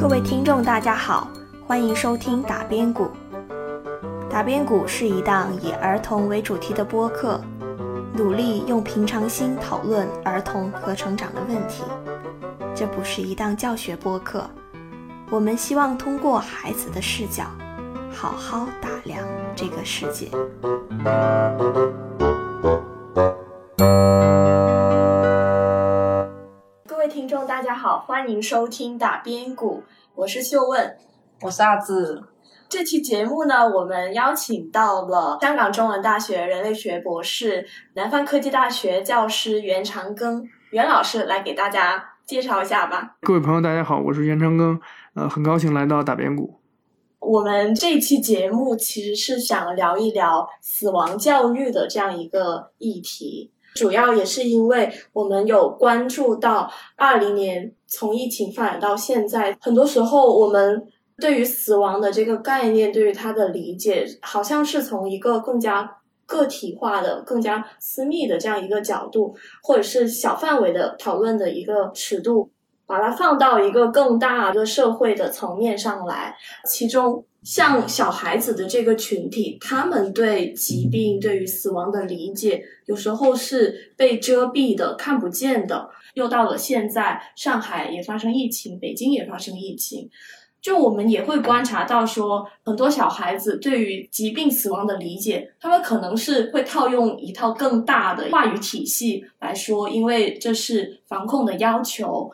各位听众，大家好，欢迎收听打边鼓。打边鼓是一档以儿童为主题的播客，努力用平常心讨论儿童和成长的问题。这不是一档教学播客，我们希望通过孩子的视角，好好打量这个世界。迎收听打边鼓，我是秀问。我是阿志，这期节目呢，我们邀请到了香港中文大学人类学博士、南方科技大学教师袁长庚袁老师来给大家介绍一下吧。各位朋友，大家好，我是袁长庚，呃，很高兴来到打边鼓。我们这期节目其实是想聊一聊死亡教育的这样一个议题，主要也是因为我们有关注到二零年从疫情发展到现在，很多时候我们对于死亡的这个概念，对于它的理解，好像是从一个更加个体化的、更加私密的这样一个角度，或者是小范围的讨论的一个尺度。把它放到一个更大的社会的层面上来，其中像小孩子的这个群体，他们对疾病、对于死亡的理解，有时候是被遮蔽的、看不见的。又到了现在，上海也发生疫情，北京也发生疫情，就我们也会观察到说，很多小孩子对于疾病、死亡的理解，他们可能是会套用一套更大的话语体系来说，因为这是防控的要求。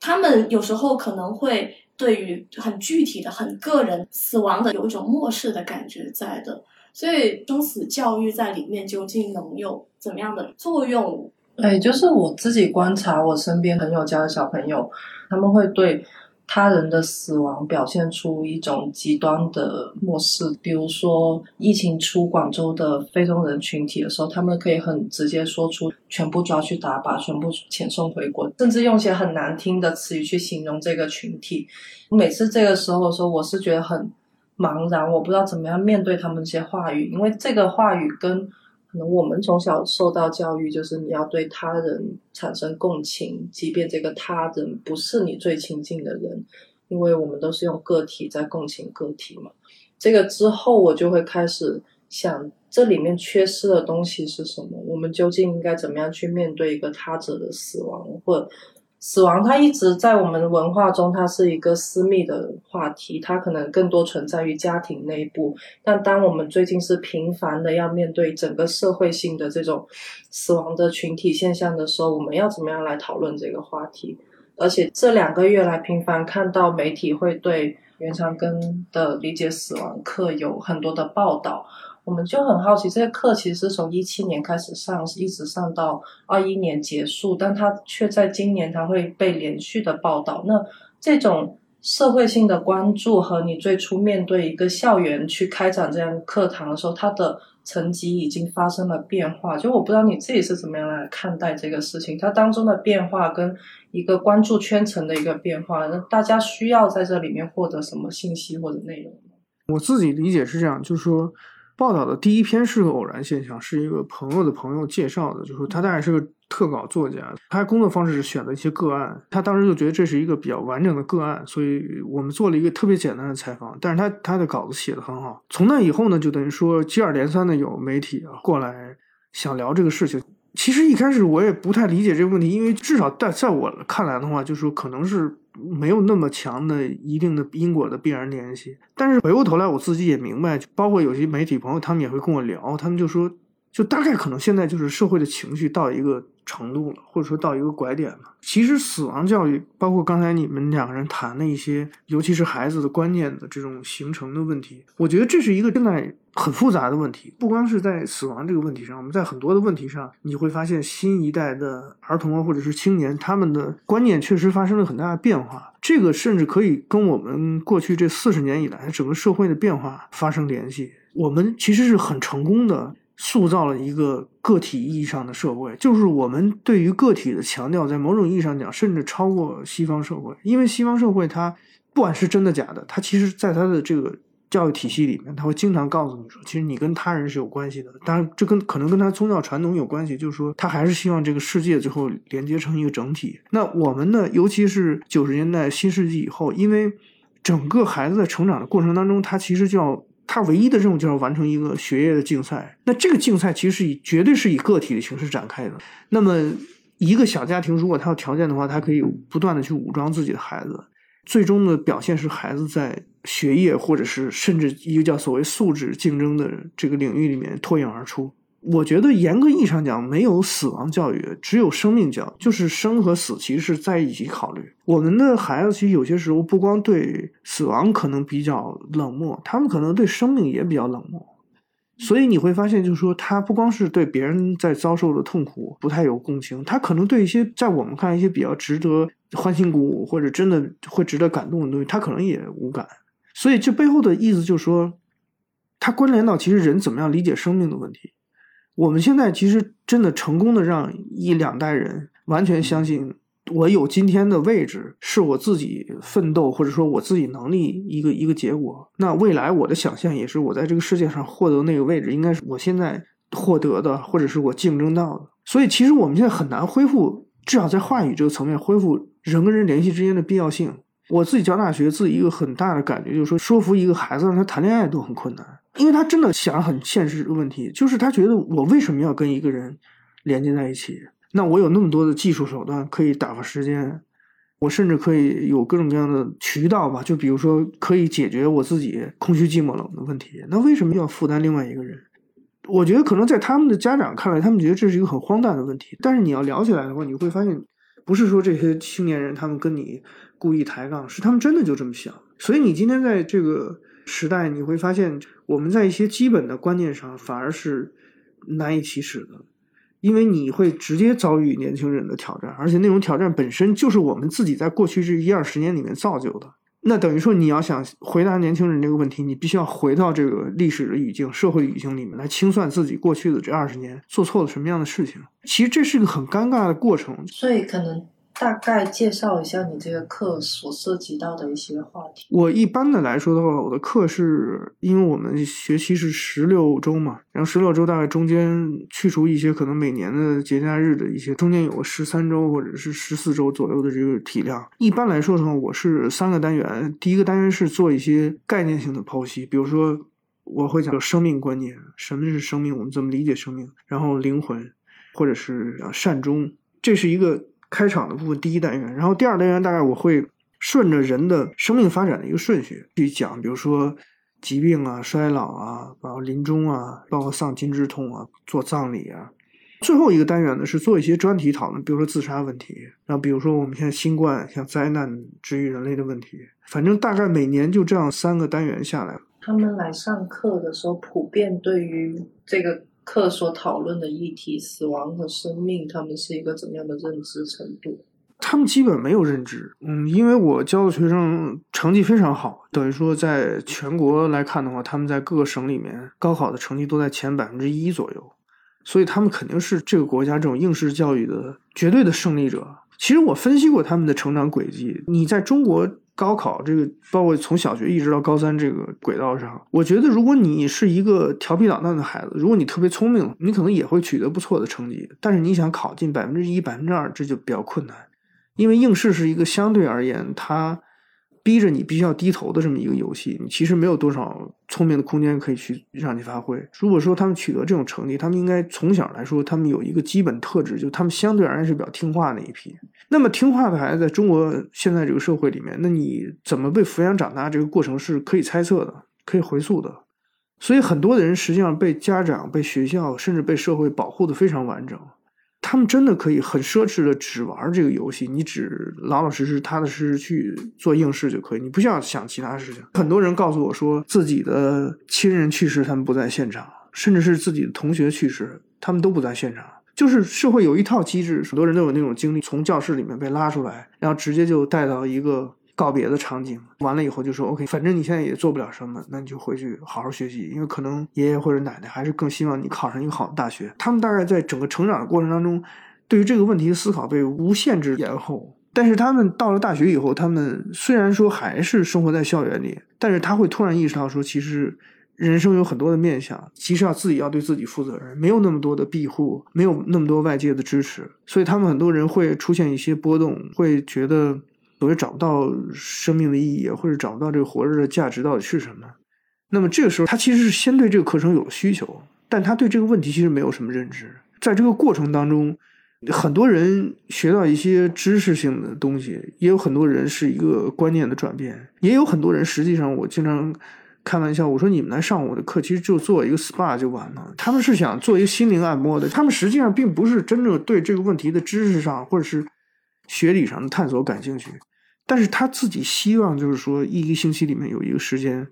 他们有时候可能会对于很具体的、很个人死亡的有一种漠视的感觉在的，所以生死教育在里面究竟能有怎么样的作用？哎，就是我自己观察我身边朋友家的小朋友，他们会对。他人的死亡表现出一种极端的漠视，比如说疫情出广州的非洲人群体的时候，他们可以很直接说出全部抓去打靶，全部遣送回国，甚至用一些很难听的词语去形容这个群体。每次这个时候的时候，我是觉得很茫然，我不知道怎么样面对他们这些话语，因为这个话语跟。可能我们从小受到教育，就是你要对他人产生共情，即便这个他人不是你最亲近的人，因为我们都是用个体在共情个体嘛。这个之后，我就会开始想，这里面缺失的东西是什么？我们究竟应该怎么样去面对一个他者的死亡，或者？死亡，它一直在我们文化中，它是一个私密的话题，它可能更多存在于家庭内部。但当我们最近是频繁的要面对整个社会性的这种死亡的群体现象的时候，我们要怎么样来讨论这个话题？而且这两个月来，频繁看到媒体会对袁长庚的理解死亡课有很多的报道。我们就很好奇，这些课其实是从一七年开始上，一直上到二一年结束，但它却在今年它会被连续的报道。那这种社会性的关注和你最初面对一个校园去开展这样的课堂的时候，它的层级已经发生了变化。就我不知道你自己是怎么样来看待这个事情，它当中的变化跟一个关注圈层的一个变化，那大家需要在这里面获得什么信息或者内容我自己理解是这样，就是说。报道的第一篇是个偶然现象，是一个朋友的朋友介绍的，就是他大概是个特稿作家，他工作方式是选择一些个案，他当时就觉得这是一个比较完整的个案，所以我们做了一个特别简单的采访，但是他他的稿子写的很好。从那以后呢，就等于说接二连三的有媒体啊过来想聊这个事情。其实一开始我也不太理解这个问题，因为至少在在我看来的话，就是说可能是。没有那么强的一定的因果的必然联系，但是回过头来我自己也明白，包括有些媒体朋友，他们也会跟我聊，他们就说，就大概可能现在就是社会的情绪到一个程度了，或者说到一个拐点了。其实死亡教育，包括刚才你们两个人谈的一些，尤其是孩子的观念的这种形成的问题，我觉得这是一个现在。很复杂的问题，不光是在死亡这个问题上，我们在很多的问题上，你会发现新一代的儿童啊，或者是青年，他们的观念确实发生了很大的变化。这个甚至可以跟我们过去这四十年以来整个社会的变化发生联系。我们其实是很成功的塑造了一个个体意义上的社会，就是我们对于个体的强调，在某种意义上讲，甚至超过西方社会。因为西方社会它不管是真的假的，它其实在它的这个。教育体系里面，他会经常告诉你说，其实你跟他人是有关系的。当然，这跟可能跟他宗教传统有关系，就是说他还是希望这个世界最后连接成一个整体。那我们呢，尤其是九十年代新世纪以后，因为整个孩子在成长的过程当中，他其实就要他唯一的任务就要完成一个学业的竞赛。那这个竞赛其实以绝对是以个体的形式展开的。那么一个小家庭如果他有条件的话，他可以不断的去武装自己的孩子。最终的表现是孩子在学业或者是甚至一个叫所谓素质竞争的这个领域里面脱颖而出。我觉得严格意义上讲，没有死亡教育，只有生命教育，就是生和死其实是在一起考虑。我们的孩子其实有些时候不光对死亡可能比较冷漠，他们可能对生命也比较冷漠。所以你会发现，就是说，他不光是对别人在遭受的痛苦不太有共情，他可能对一些在我们看一些比较值得欢欣鼓舞或者真的会值得感动的东西，他可能也无感。所以这背后的意思就是说，它关联到其实人怎么样理解生命的问题。我们现在其实真的成功的让一两代人完全相信。我有今天的位置，是我自己奋斗或者说我自己能力一个一个结果。那未来我的想象也是我在这个世界上获得那个位置，应该是我现在获得的，或者是我竞争到的。所以其实我们现在很难恢复，至少在话语这个层面恢复人跟人联系之间的必要性。我自己教大学，自己一个很大的感觉就是说，说服一个孩子让他谈恋爱都很困难，因为他真的想很现实的问题，就是他觉得我为什么要跟一个人连接在一起？那我有那么多的技术手段可以打发时间，我甚至可以有各种各样的渠道吧，就比如说可以解决我自己空虚寂寞冷的问题。那为什么要负担另外一个人？我觉得可能在他们的家长看来，他们觉得这是一个很荒诞的问题。但是你要聊起来的话，你会发现，不是说这些青年人他们跟你故意抬杠，是他们真的就这么想。所以你今天在这个时代，你会发现我们在一些基本的观念上反而是难以启齿的。因为你会直接遭遇年轻人的挑战，而且那种挑战本身就是我们自己在过去这一二十年里面造就的。那等于说，你要想回答年轻人这个问题，你必须要回到这个历史的语境、社会语境里面来清算自己过去的这二十年做错了什么样的事情。其实这是个很尴尬的过程。所以可能。大概介绍一下你这个课所涉及到的一些话题。我一般的来说的话，我的课是因为我们学期是十六周嘛，然后十六周大概中间去除一些可能每年的节假日的一些，中间有个十三周或者是十四周左右的这个体量。一般来说的话，我是三个单元，第一个单元是做一些概念性的剖析，比如说我会讲生命观念，什么是生命，我们怎么理解生命，然后灵魂或者是善终，这是一个。开场的部分，第一单元，然后第二单元大概我会顺着人的生命发展的一个顺序去讲，比如说疾病啊、衰老啊、包括临终啊、包括丧亲之痛啊、做葬礼啊。最后一个单元呢是做一些专题讨论，比如说自杀问题，然后比如说我们现在新冠像灾难治愈人类的问题。反正大概每年就这样三个单元下来。他们来上课的时候，普遍对于这个。课所讨论的议题，死亡和生命，他们是一个怎么样的认知程度？他们基本没有认知。嗯，因为我教的学生成绩非常好，等于说在全国来看的话，他们在各个省里面高考的成绩都在前百分之一左右，所以他们肯定是这个国家这种应试教育的绝对的胜利者。其实我分析过他们的成长轨迹，你在中国。高考这个，包括从小学一直到高三这个轨道上，我觉得如果你是一个调皮捣蛋的孩子，如果你特别聪明，你可能也会取得不错的成绩。但是你想考进百分之一、百分之二，这就比较困难，因为应试是一个相对而言它。逼着你必须要低头的这么一个游戏，你其实没有多少聪明的空间可以去让你发挥。如果说他们取得这种成绩，他们应该从小来说，他们有一个基本特质，就他们相对而言是比较听话那一批。那么听话的孩子，在中国现在这个社会里面，那你怎么被抚养长大，这个过程是可以猜测的，可以回溯的。所以很多的人实际上被家长、被学校，甚至被社会保护的非常完整。他们真的可以很奢侈的只玩这个游戏，你只老老实实、踏踏实实去做应试就可以，你不需要想其他事情。很多人告诉我说，自己的亲人去世，他们不在现场，甚至是自己的同学去世，他们都不在现场。就是社会有一套机制，很多人都有那种经历，从教室里面被拉出来，然后直接就带到一个。告别的场景完了以后，就说 OK，反正你现在也做不了什么，那你就回去好好学习，因为可能爷爷或者奶奶还是更希望你考上一个好的大学。他们大概在整个成长的过程当中，对于这个问题的思考被无限制延后。但是他们到了大学以后，他们虽然说还是生活在校园里，但是他会突然意识到说，其实人生有很多的面向，其实要自己要对自己负责任，没有那么多的庇护，没有那么多外界的支持，所以他们很多人会出现一些波动，会觉得所谓找不到生命的意义，或者找不到这个活着的价值到底是什么。那么这个时候，他其实是先对这个课程有了需求，但他对这个问题其实没有什么认知，在这个过程当中。很多人学到一些知识性的东西，也有很多人是一个观念的转变，也有很多人实际上，我经常开玩笑，我说你们来上我的课，其实就做一个 SPA 就完了。他们是想做一个心灵按摩的，他们实际上并不是真正对这个问题的知识上或者是学理上的探索感兴趣，但是他自己希望就是说，一个星期里面有一个时间，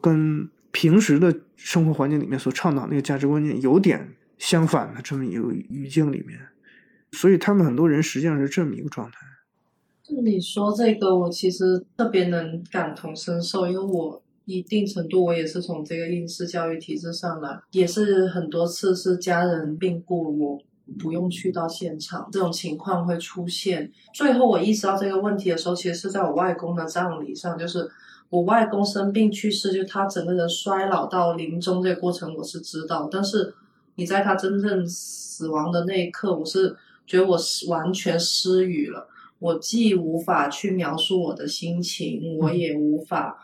跟平时的生活环境里面所倡导那个价值观念有点相反的这么一个语境里面。所以他们很多人实际上是这么一个状态。就你说这个，我其实特别能感同身受，因为我一定程度我也是从这个应试教育体制上来，也是很多次是家人病故，我不用去到现场，这种情况会出现。最后我意识到这个问题的时候，其实是在我外公的葬礼上，就是我外公生病去世，就他整个人衰老到临终这个过程我是知道，但是你在他真正死亡的那一刻，我是。觉得我是完全失语了，我既无法去描述我的心情，我也无法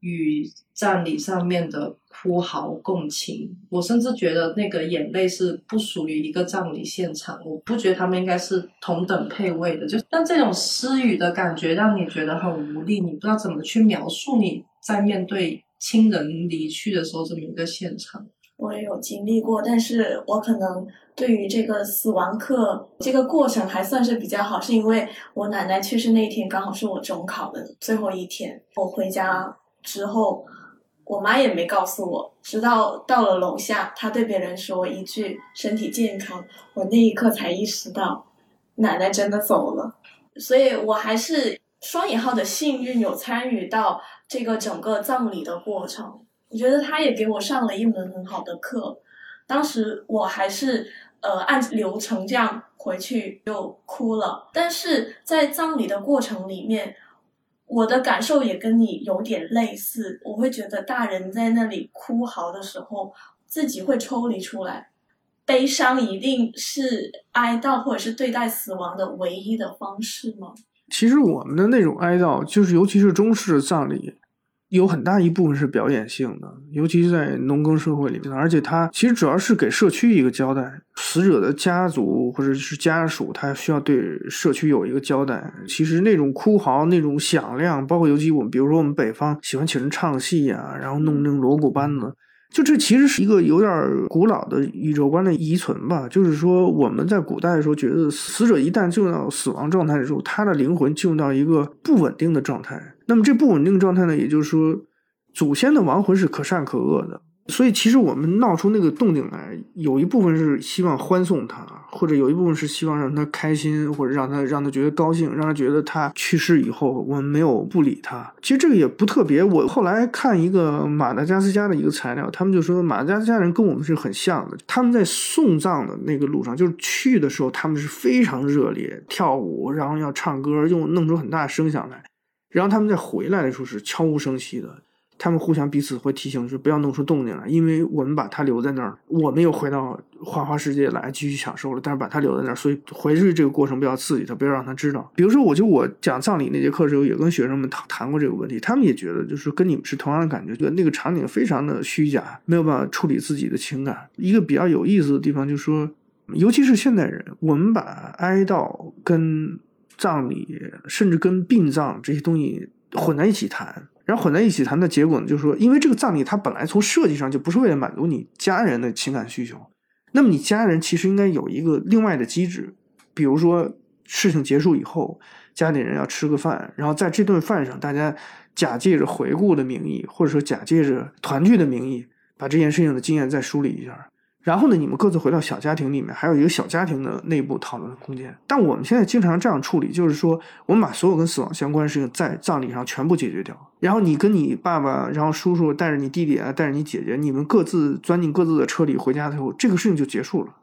与葬礼上面的哭嚎共情。我甚至觉得那个眼泪是不属于一个葬礼现场，我不觉得他们应该是同等配位的。就但这种失语的感觉让你觉得很无力，你不知道怎么去描述你在面对亲人离去的时候这么一个现场。我也有经历过，但是我可能对于这个死亡课这个过程还算是比较好，是因为我奶奶去世那天刚好是我中考的最后一天。我回家之后，我妈也没告诉我，直到到了楼下，她对别人说一句“身体健康”，我那一刻才意识到奶奶真的走了。所以我还是双引号的幸运，有参与到这个整个葬礼的过程。我觉得他也给我上了一门很好的课，当时我还是呃按流程这样回去就哭了，但是在葬礼的过程里面，我的感受也跟你有点类似，我会觉得大人在那里哭嚎的时候，自己会抽离出来，悲伤一定是哀悼或者是对待死亡的唯一的方式吗？其实我们的那种哀悼，就是尤其是中式葬礼。有很大一部分是表演性的，尤其是在农耕社会里面，而且它其实主要是给社区一个交代。死者的家族或者是家属，他需要对社区有一个交代。其实那种哭嚎、那种响亮，包括尤其我们，比如说我们北方喜欢请人唱戏啊，然后弄那种锣鼓班子。就这其实是一个有点古老的宇宙观的遗存吧。就是说，我们在古代的时候觉得，死者一旦进入到死亡状态的时候，他的灵魂进入到一个不稳定的状态。那么这不稳定状态呢，也就是说，祖先的亡魂是可善可恶的。所以，其实我们闹出那个动静来，有一部分是希望欢送他，或者有一部分是希望让他开心，或者让他让他觉得高兴，让他觉得他去世以后我们没有不理他。其实这个也不特别。我后来看一个马达加斯加的一个材料，他们就说马达加斯加人跟我们是很像的。他们在送葬的那个路上，就是去的时候，他们是非常热烈跳舞，然后要唱歌，又弄出很大声响来。然后他们在回来的时候是悄无声息的。他们互相彼此会提醒，说不要弄出动静来，因为我们把他留在那儿，我们又回到花花世界来继续享受了。但是把他留在那儿，所以回去这个过程不要刺激他，不要让他知道。比如说，我就我讲葬礼那节课的时候，也跟学生们谈谈过这个问题，他们也觉得就是跟你们是同样的感觉，觉得那个场景非常的虚假，没有办法处理自己的情感。一个比较有意思的地方就是说，尤其是现代人，我们把哀悼跟葬礼，甚至跟殡葬这些东西混在一起谈。然后混在一起谈的结果呢，就是说，因为这个葬礼它本来从设计上就不是为了满足你家人的情感需求，那么你家人其实应该有一个另外的机制，比如说事情结束以后，家里人要吃个饭，然后在这顿饭上，大家假借着回顾的名义，或者说假借着团聚的名义，把这件事情的经验再梳理一下。然后呢，你们各自回到小家庭里面，还有一个小家庭的内部讨论的空间。但我们现在经常这样处理，就是说，我们把所有跟死亡相关的事情在葬礼上全部解决掉。然后你跟你爸爸，然后叔叔带着你弟弟啊，带着你姐姐，你们各自钻进各自的车里回家的时候，这个事情就结束了，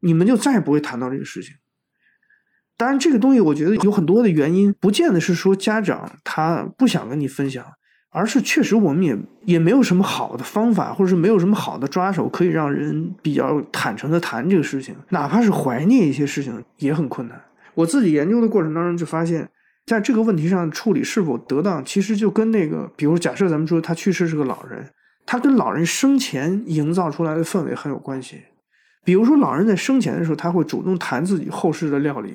你们就再也不会谈到这个事情。当然，这个东西我觉得有很多的原因，不见得是说家长他不想跟你分享，而是确实我们也也没有什么好的方法，或者是没有什么好的抓手，可以让人比较坦诚的谈这个事情，哪怕是怀念一些事情也很困难。我自己研究的过程当中就发现，在这个问题上处理是否得当，其实就跟那个，比如假设咱们说他去世是个老人，他跟老人生前营造出来的氛围很有关系。比如说，老人在生前的时候，他会主动谈自己后事的料理，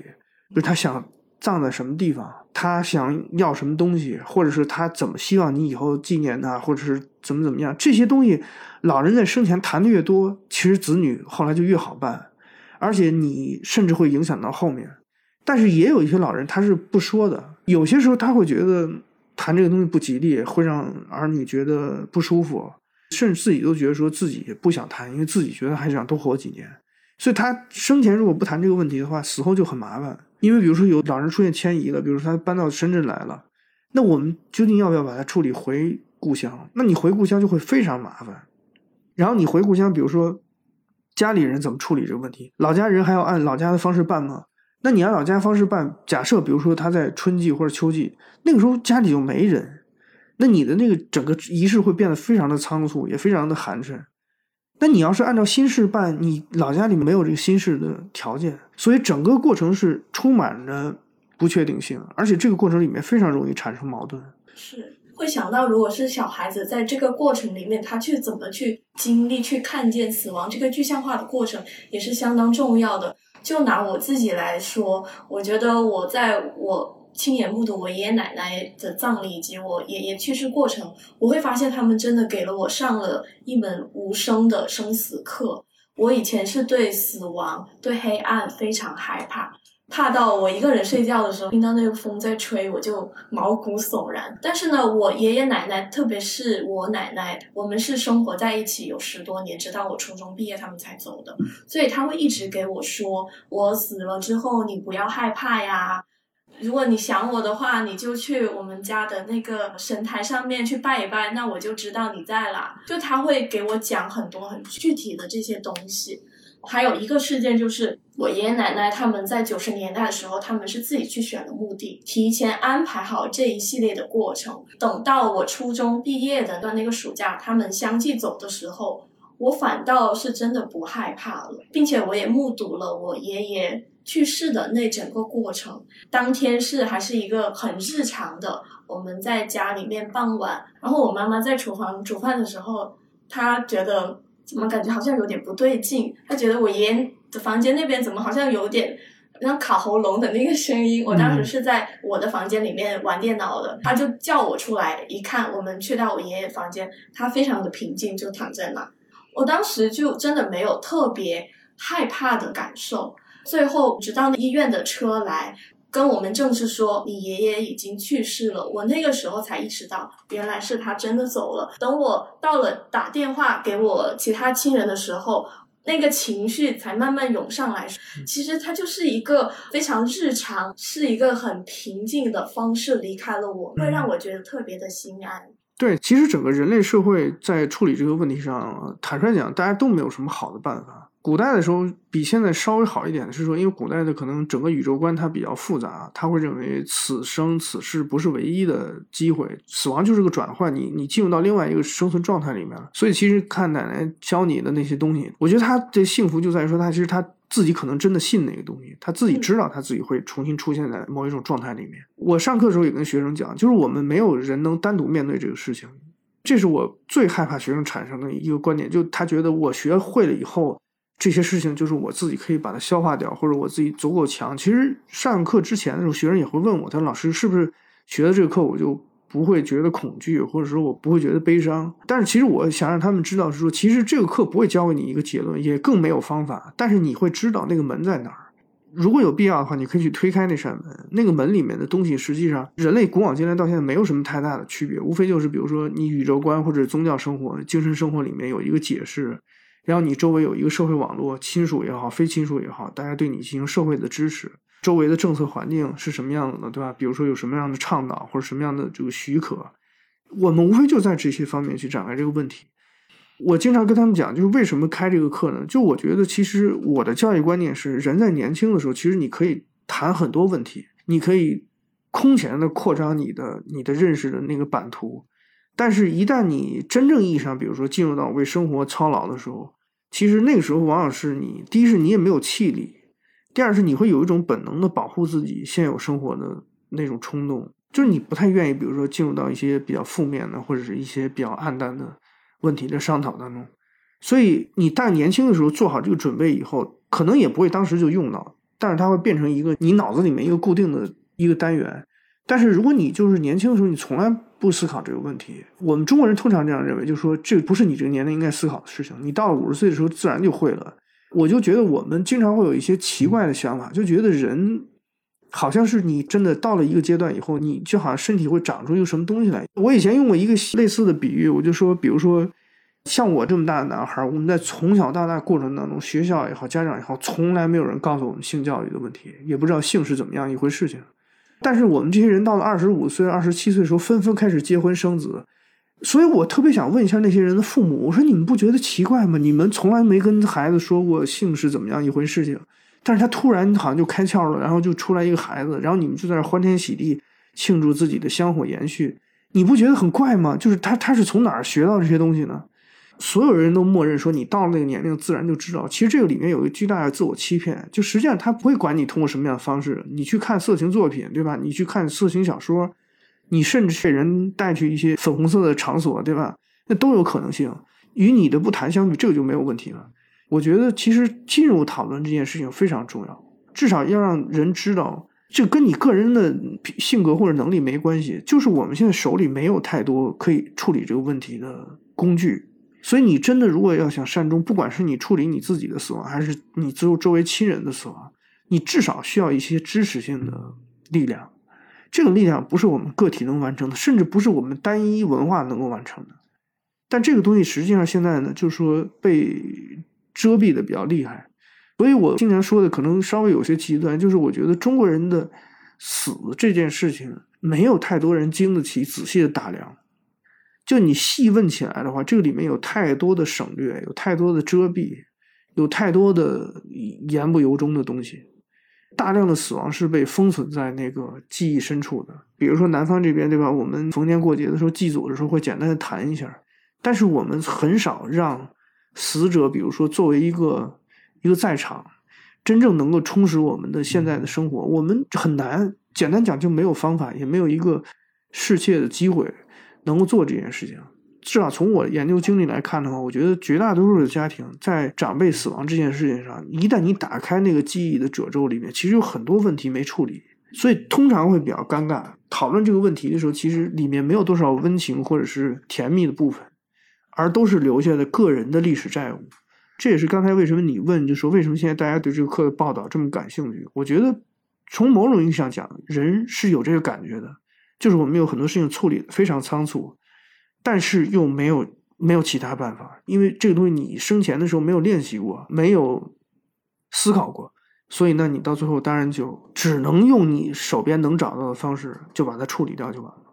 比如他想葬在什么地方，他想要什么东西，或者是他怎么希望你以后纪念他，或者是怎么怎么样，这些东西，老人在生前谈的越多，其实子女后来就越好办，而且你甚至会影响到后面。但是也有一些老人他是不说的，有些时候他会觉得谈这个东西不吉利，会让儿女觉得不舒服。甚至自己都觉得说自己不想谈，因为自己觉得还想多活几年，所以他生前如果不谈这个问题的话，死后就很麻烦。因为比如说有老人出现迁移了，比如说他搬到深圳来了，那我们究竟要不要把他处理回故乡？那你回故乡就会非常麻烦。然后你回故乡，比如说家里人怎么处理这个问题？老家人还要按老家的方式办吗？那你按老家方式办，假设比如说他在春季或者秋季，那个时候家里就没人。那你的那个整个仪式会变得非常的仓促，也非常的寒碜。那你要是按照新式办，你老家里没有这个新式的条件，所以整个过程是充满着不确定性，而且这个过程里面非常容易产生矛盾。是会想到，如果是小孩子在这个过程里面，他去怎么去经历、去看见死亡这个具象化的过程，也是相当重要的。就拿我自己来说，我觉得我在我。亲眼目睹我爷爷奶奶的葬礼以及我爷爷去世过程，我会发现他们真的给了我上了一门无声的生死课。我以前是对死亡、对黑暗非常害怕，怕到我一个人睡觉的时候，听到那个风在吹，我就毛骨悚然。但是呢，我爷爷奶奶，特别是我奶奶，我们是生活在一起有十多年，直到我初中毕业他们才走的，所以他会一直给我说：“我死了之后，你不要害怕呀。”如果你想我的话，你就去我们家的那个神台上面去拜一拜，那我就知道你在了。就他会给我讲很多很具体的这些东西。还有一个事件就是，我爷爷奶奶他们在九十年代的时候，他们是自己去选的墓地，提前安排好这一系列的过程。等到我初中毕业的那那个暑假，他们相继走的时候，我反倒是真的不害怕了，并且我也目睹了我爷爷。去世的那整个过程，当天是还是一个很日常的。我们在家里面傍晚，然后我妈妈在厨房煮饭的时候，她觉得怎么感觉好像有点不对劲。她觉得我爷爷的房间那边怎么好像有点像卡喉咙的那个声音。我当时是在我的房间里面玩电脑的，她就叫我出来一看，我们去到我爷爷房间，他非常的平静，就躺在那。我当时就真的没有特别害怕的感受。最后，直到医院的车来跟我们正式说你爷爷已经去世了，我那个时候才意识到，原来是他真的走了。等我到了打电话给我其他亲人的时候，那个情绪才慢慢涌上来。其实他就是一个非常日常，是一个很平静的方式离开了我，会让我觉得特别的心安。对，其实整个人类社会在处理这个问题上，坦率讲，大家都没有什么好的办法。古代的时候比现在稍微好一点的是说，因为古代的可能整个宇宙观它比较复杂，他会认为此生此世不是唯一的机会，死亡就是个转换，你你进入到另外一个生存状态里面了。所以其实看奶奶教你的那些东西，我觉得他的幸福就在于说，他其实他自己可能真的信那个东西，他自己知道他自己会重新出现在某一种状态里面。我上课的时候也跟学生讲，就是我们没有人能单独面对这个事情，这是我最害怕学生产生的一个观点，就他觉得我学会了以后。这些事情就是我自己可以把它消化掉，或者我自己足够强。其实上课之前的时候，学生也会问我，他说：“老师是不是学的这个课，我就不会觉得恐惧，或者说我不会觉得悲伤？”但是其实我想让他们知道，是说其实这个课不会教给你一个结论，也更没有方法。但是你会知道那个门在哪儿。如果有必要的话，你可以去推开那扇门。那个门里面的东西，实际上人类古往今来到现在没有什么太大的区别，无非就是比如说你宇宙观或者宗教生活、精神生活里面有一个解释。然后你周围有一个社会网络，亲属也好，非亲属也好，大家对你进行社会的支持。周围的政策环境是什么样子的，对吧？比如说有什么样的倡导或者什么样的这个许可，我们无非就在这些方面去展开这个问题。我经常跟他们讲，就是为什么开这个课呢？就我觉得，其实我的教育观念是，人在年轻的时候，其实你可以谈很多问题，你可以空前的扩张你的你的认识的那个版图。但是，一旦你真正意义上，比如说进入到为生活操劳的时候，其实那个时候往往是你第一是你也没有气力，第二是你会有一种本能的保护自己现有生活的那种冲动，就是你不太愿意，比如说进入到一些比较负面的或者是一些比较暗淡的问题的商讨当中。所以，你大年轻的时候做好这个准备以后，可能也不会当时就用到，但是它会变成一个你脑子里面一个固定的一个单元。但是，如果你就是年轻的时候，你从来不思考这个问题，我们中国人通常这样认为，就是说这不是你这个年龄应该思考的事情。你到了五十岁的时候，自然就会了。我就觉得我们经常会有一些奇怪的想法，就觉得人好像是你真的到了一个阶段以后，你就好像身体会长出一个什么东西来。我以前用过一个类似的比喻，我就说，比如说。像我这么大的男孩，我们在从小到大过程当中，学校也好，家长也好，从来没有人告诉我们性教育的问题，也不知道性是怎么样一回事情。但是我们这些人到了二十五岁、二十七岁的时候，纷纷开始结婚生子。所以我特别想问一下那些人的父母，我说你们不觉得奇怪吗？你们从来没跟孩子说过性是怎么样一回事情，但是他突然好像就开窍了，然后就出来一个孩子，然后你们就在那欢天喜地庆祝自己的香火延续，你不觉得很怪吗？就是他他是从哪儿学到这些东西呢？所有人都默认说你到了那个年龄自然就知道，其实这个里面有一个巨大的自我欺骗，就实际上他不会管你通过什么样的方式，你去看色情作品，对吧？你去看色情小说，你甚至被人带去一些粉红色的场所，对吧？那都有可能性。与你的不谈相比，这个就没有问题了。我觉得其实进入讨论这件事情非常重要，至少要让人知道，这跟你个人的性格或者能力没关系，就是我们现在手里没有太多可以处理这个问题的工具。所以，你真的如果要想善终，不管是你处理你自己的死亡，还是你周周围亲人的死亡，你至少需要一些支持性的力量。这个力量不是我们个体能完成的，甚至不是我们单一文化能够完成的。但这个东西实际上现在呢，就是说被遮蔽的比较厉害。所以我经常说的可能稍微有些极端，就是我觉得中国人的死这件事情，没有太多人经得起仔细的打量。就你细问起来的话，这个里面有太多的省略，有太多的遮蔽，有太多的言不由衷的东西。大量的死亡是被封存在那个记忆深处的。比如说南方这边，对吧？我们逢年过节的时候祭祖的时候会简单的谈一下，但是我们很少让死者，比如说作为一个一个在场，真正能够充实我们的现在的生活。我们很难，简单讲就没有方法，也没有一个世切的机会。能够做这件事情，至少从我研究经历来看的话，我觉得绝大多数的家庭在长辈死亡这件事情上，一旦你打开那个记忆的褶皱里面，其实有很多问题没处理，所以通常会比较尴尬。讨论这个问题的时候，其实里面没有多少温情或者是甜蜜的部分，而都是留下的个人的历史债务。这也是刚才为什么你问，就说为什么现在大家对这个课的报道这么感兴趣？我觉得从某种意义上讲，人是有这个感觉的。就是我们有很多事情处理非常仓促，但是又没有没有其他办法，因为这个东西你生前的时候没有练习过，没有思考过，所以呢，你到最后当然就只能用你手边能找到的方式就把它处理掉就完了。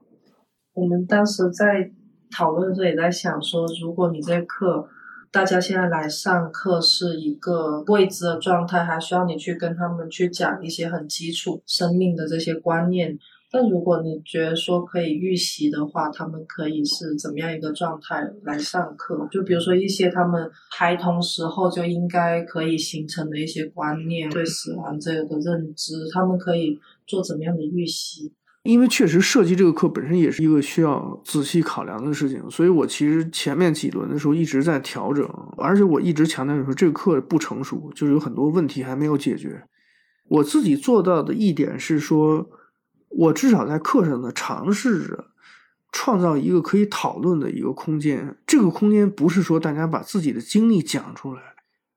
我们当时在讨论的时候也在想说，如果你这课大家现在来上课是一个未知的状态，还需要你去跟他们去讲一些很基础生命的这些观念。那如果你觉得说可以预习的话，他们可以是怎么样一个状态来上课？就比如说一些他们孩童时候就应该可以形成的一些观念，对死亡这个的认知，他们可以做怎么样的预习？因为确实设计这个课本身也是一个需要仔细考量的事情，所以我其实前面几轮的时候一直在调整，而且我一直强调说这个课不成熟，就是有很多问题还没有解决。我自己做到的一点是说。我至少在课上呢，尝试着创造一个可以讨论的一个空间。这个空间不是说大家把自己的经历讲出来，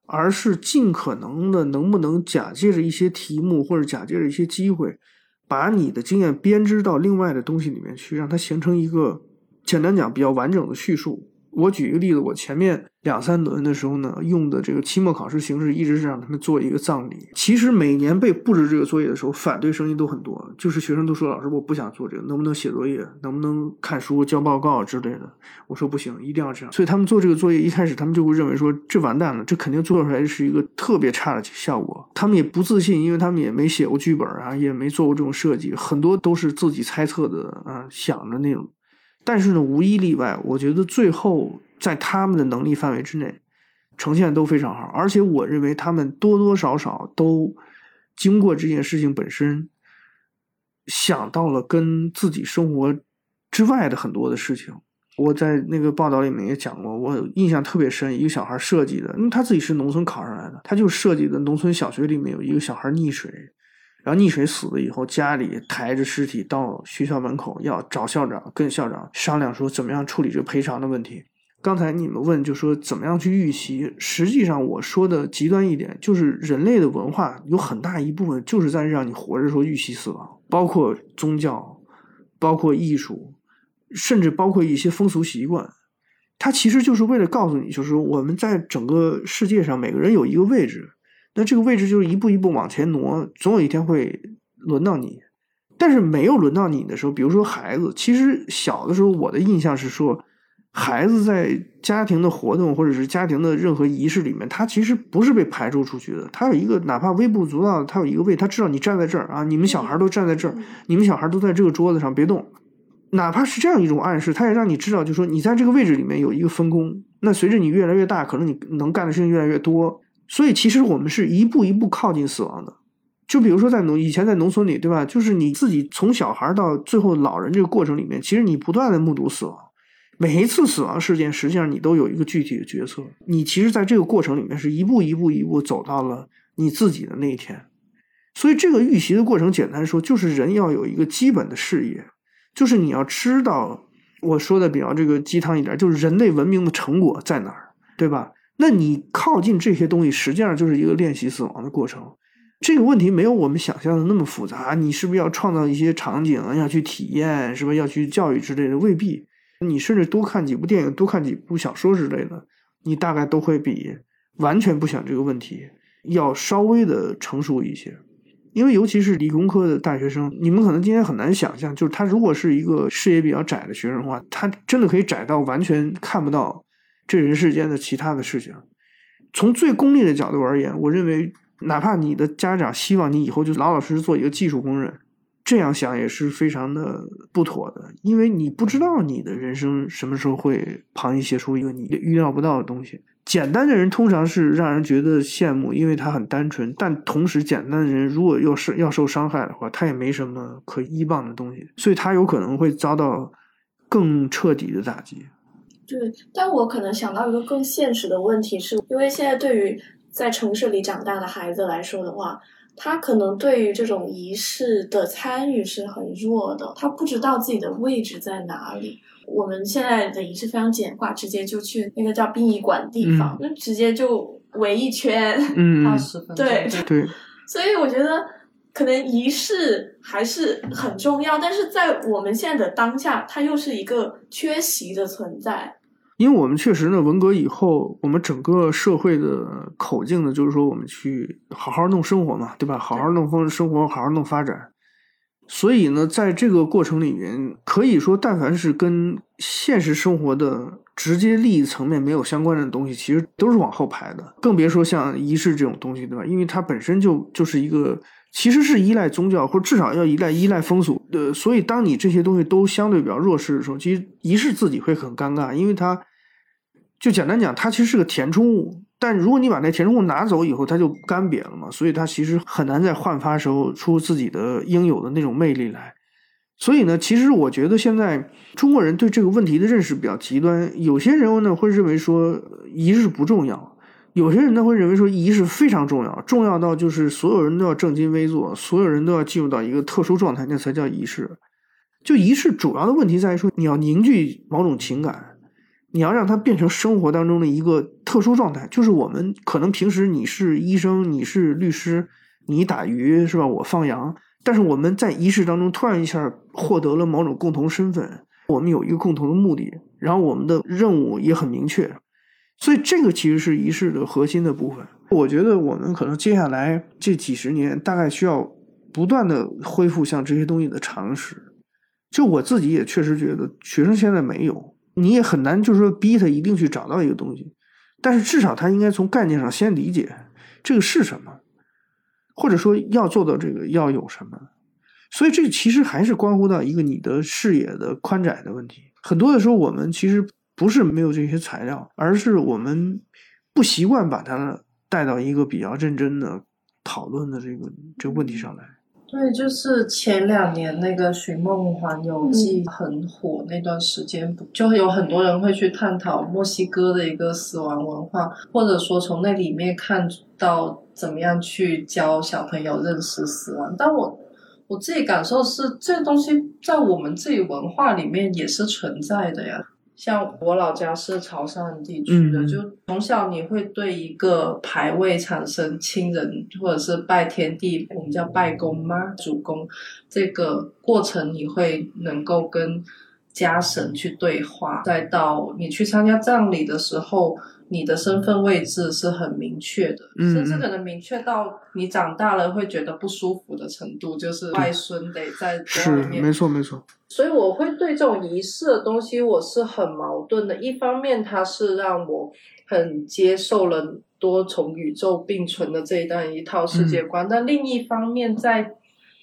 而是尽可能的能不能假借着一些题目或者假借着一些机会，把你的经验编织到另外的东西里面去，让它形成一个简单讲比较完整的叙述。我举一个例子，我前面两三轮的时候呢，用的这个期末考试形式一直是让他们做一个葬礼。其实每年被布置这个作业的时候，反对声音都很多，就是学生都说老师我不想做这个，能不能写作业，能不能看书、交报告之类的。我说不行，一定要这样。所以他们做这个作业一开始，他们就会认为说这完蛋了，这肯定做出来是一个特别差的效果。他们也不自信，因为他们也没写过剧本啊，也没做过这种设计，很多都是自己猜测的啊，想的那种。但是呢，无一例外，我觉得最后在他们的能力范围之内，呈现都非常好。而且我认为他们多多少少都经过这件事情本身，想到了跟自己生活之外的很多的事情。我在那个报道里面也讲过，我印象特别深，一个小孩设计的，因为他自己是农村考上来的，他就设计的农村小学里面有一个小孩溺水。然后溺水死了以后，家里抬着尸体到学校门口，要找校长跟校长商量说怎么样处理这个赔偿的问题。刚才你们问就说怎么样去预习，实际上我说的极端一点，就是人类的文化有很大一部分就是在让你活着说预习死亡，包括宗教，包括艺术，甚至包括一些风俗习惯，它其实就是为了告诉你，就是说我们在整个世界上每个人有一个位置。那这个位置就是一步一步往前挪，总有一天会轮到你。但是没有轮到你的时候，比如说孩子，其实小的时候我的印象是说，孩子在家庭的活动或者是家庭的任何仪式里面，他其实不是被排除出去的。他有一个哪怕微不足道，他有一个位，他知道你站在这儿啊，你们小孩都站在这儿，你们小孩都在这个桌子上，别动。哪怕是这样一种暗示，他也让你知道，就说你在这个位置里面有一个分工。那随着你越来越大，可能你能干的事情越来越多。所以，其实我们是一步一步靠近死亡的。就比如说，在农以前在农村里，对吧？就是你自己从小孩到最后老人这个过程里面，其实你不断的目睹死亡。每一次死亡事件，实际上你都有一个具体的角色。你其实在这个过程里面是一步一步一步走到了你自己的那一天。所以，这个预习的过程，简单说，就是人要有一个基本的视野，就是你要知道，我说的比较这个鸡汤一点，就是人类文明的成果在哪儿，对吧？那你靠近这些东西，实际上就是一个练习死亡的过程。这个问题没有我们想象的那么复杂。你是不是要创造一些场景，要去体验，是不是要去教育之类的？未必。你甚至多看几部电影，多看几部小说之类的，你大概都会比完全不想这个问题要稍微的成熟一些。因为尤其是理工科的大学生，你们可能今天很难想象，就是他如果是一个视野比较窄的学生的话，他真的可以窄到完全看不到。这人世间的其他的事情，从最功利的角度而言，我认为，哪怕你的家长希望你以后就老老实实做一个技术工人，这样想也是非常的不妥的，因为你不知道你的人生什么时候会旁逸写出一个你预料不到的东西。简单的人通常是让人觉得羡慕，因为他很单纯；但同时，简单的人如果要是要受伤害的话，他也没什么可依傍的东西，所以他有可能会遭到更彻底的打击。对，但我可能想到一个更现实的问题，是因为现在对于在城市里长大的孩子来说的话，他可能对于这种仪式的参与是很弱的，他不知道自己的位置在哪里。我们现在的仪式非常简化，直接就去那个叫殡仪馆地方，就直接就围一圈，嗯，对对。所以我觉得可能仪式还是很重要，但是在我们现在的当下，它又是一个缺席的存在。因为我们确实呢，文革以后，我们整个社会的口径呢，就是说我们去好好弄生活嘛，对吧？好好弄生生活，好好弄发展。所以呢，在这个过程里面，可以说，但凡是跟现实生活的直接利益层面没有相关的东西，其实都是往后排的。更别说像仪式这种东西，对吧？因为它本身就就是一个，其实是依赖宗教，或者至少要依赖依赖风俗的。所以，当你这些东西都相对比较弱势的时候，其实仪式自己会很尴尬，因为它。就简单讲，它其实是个填充物，但如果你把那填充物拿走以后，它就干瘪了嘛，所以它其实很难在焕发时候出自己的应有的那种魅力来。所以呢，其实我觉得现在中国人对这个问题的认识比较极端，有些人呢会认为说仪式不重要，有些人呢会认为说仪式非常重要，重要到就是所有人都要正襟危坐，所有人都要进入到一个特殊状态，那才叫仪式。就仪式主要的问题在于说，你要凝聚某种情感。你要让它变成生活当中的一个特殊状态，就是我们可能平时你是医生，你是律师，你打鱼是吧？我放羊，但是我们在仪式当中突然一下获得了某种共同身份，我们有一个共同的目的，然后我们的任务也很明确，所以这个其实是仪式的核心的部分。我觉得我们可能接下来这几十年，大概需要不断的恢复像这些东西的常识。就我自己也确实觉得，学生现在没有，你也很难就是说逼他一定去找到一个东西，但是至少他应该从概念上先理解这个是什么，或者说要做到这个要有什么。所以这其实还是关乎到一个你的视野的宽窄的问题。很多的时候，我们其实不是没有这些材料，而是我们不习惯把它带到一个比较认真的讨论的这个这个问题上来。对，就是前两年那个《寻梦环游记》很火那段时间，就有很多人会去探讨墨西哥的一个死亡文化，或者说从那里面看到怎么样去教小朋友认识死亡。但我我自己感受是，这东西在我们自己文化里面也是存在的呀。像我老家是潮汕地区的，就从小你会对一个牌位产生亲人，或者是拜天地，我们叫拜公妈、主公，这个过程你会能够跟家神去对话，再到你去参加葬礼的时候。你的身份位置是很明确的，甚至可能明确到你长大了会觉得不舒服的程度，就是外孙得在是没错没错。所以我会对这种仪式的东西我是很矛盾的。一方面，它是让我很接受了多重宇宙并存的这一段一套世界观，但另一方面在。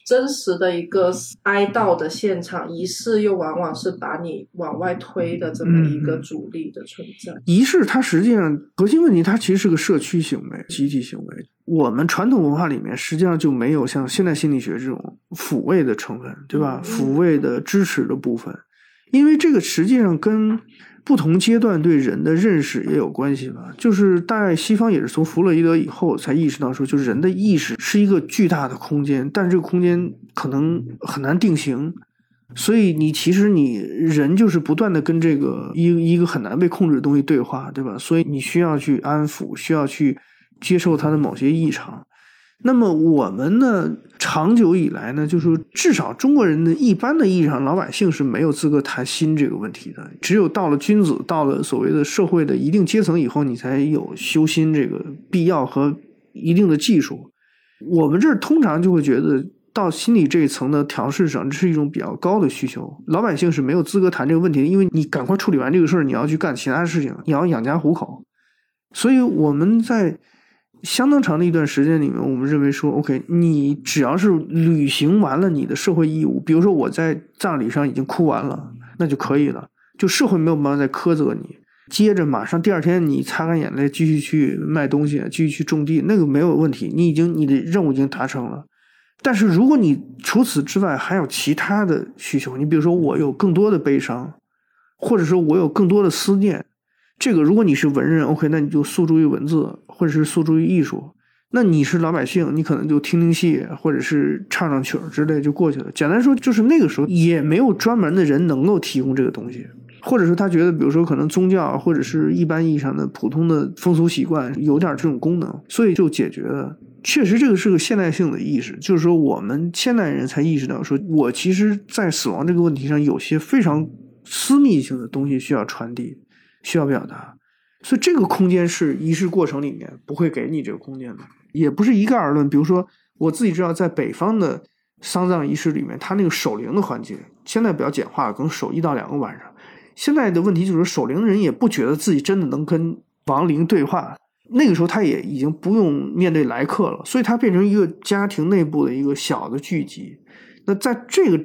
真实的一个哀悼的现场仪式，又往往是把你往外推的这么一个主力的存在。仪式它实际上核心问题，它其实是个社区行为、集体行为。我们传统文化里面实际上就没有像现代心理学这种抚慰的成分，对吧？抚慰的支持的部分，因为这个实际上跟。不同阶段对人的认识也有关系吧，就是大概西方也是从弗洛伊德以后才意识到说，就是人的意识是一个巨大的空间，但是这个空间可能很难定型，所以你其实你人就是不断的跟这个一一个很难被控制的东西对话，对吧？所以你需要去安抚，需要去接受它的某些异常。那么我们呢？长久以来呢，就是至少中国人的一般的意义上，老百姓是没有资格谈心这个问题的。只有到了君子，到了所谓的社会的一定阶层以后，你才有修心这个必要和一定的技术。我们这儿通常就会觉得，到心理这一层的调试上，这是一种比较高的需求。老百姓是没有资格谈这个问题的，因为你赶快处理完这个事儿，你要去干其他事情，你要养家糊口。所以我们在。相当长的一段时间里面，我们认为说，OK，你只要是履行完了你的社会义务，比如说我在葬礼上已经哭完了，那就可以了，就社会没有办法再苛责你。接着马上第二天你擦干眼泪，继续去卖东西，继续去种地，那个没有问题，你已经你的任务已经达成了。但是如果你除此之外还有其他的需求，你比如说我有更多的悲伤，或者说我有更多的思念。这个，如果你是文人，OK，那你就诉诸于文字，或者是诉诸于艺术；那你是老百姓，你可能就听听戏，或者是唱唱曲儿之类就过去了。简单说，就是那个时候也没有专门的人能够提供这个东西，或者说他觉得，比如说可能宗教或者是一般意义上的普通的风俗习惯有点这种功能，所以就解决了。确实，这个是个现代性的意识，就是说我们现代人才意识到，说我其实，在死亡这个问题上，有些非常私密性的东西需要传递。需要表达，所以这个空间是仪式过程里面不会给你这个空间的，也不是一概而论。比如说，我自己知道，在北方的丧葬仪式里面，他那个守灵的环节，现在比较简化，可能守一到两个晚上。现在的问题就是，守灵人也不觉得自己真的能跟亡灵对话，那个时候他也已经不用面对来客了，所以他变成一个家庭内部的一个小的聚集。那在这个。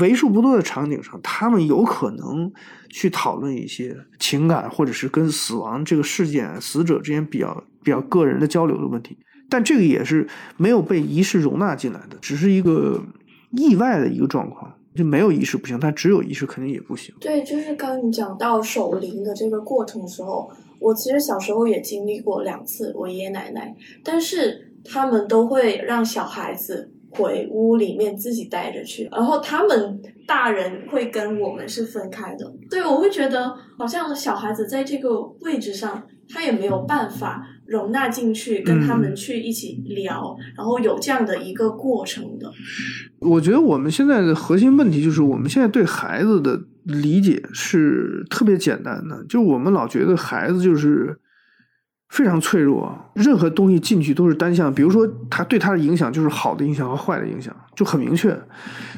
为数不多的场景上，他们有可能去讨论一些情感，或者是跟死亡这个事件、死者之间比较比较个人的交流的问题。但这个也是没有被仪式容纳进来的，只是一个意外的一个状况。就没有仪式不行，但只有仪式肯定也不行。对，就是刚你讲到守灵的这个过程的时候，我其实小时候也经历过两次，我爷爷奶奶，但是他们都会让小孩子。回屋里面自己待着去，然后他们大人会跟我们是分开的。对，我会觉得好像小孩子在这个位置上，他也没有办法容纳进去，跟他嗯们去一起聊，然后有这样的一个过程的。我觉得我们现在的核心问题就是，我们现在对孩子的理解是特别简单的，就我们老觉得孩子就是非常脆弱，任何东西进去都是单向，比如说他对他的影响就是好的影响和坏的影响，就很明确。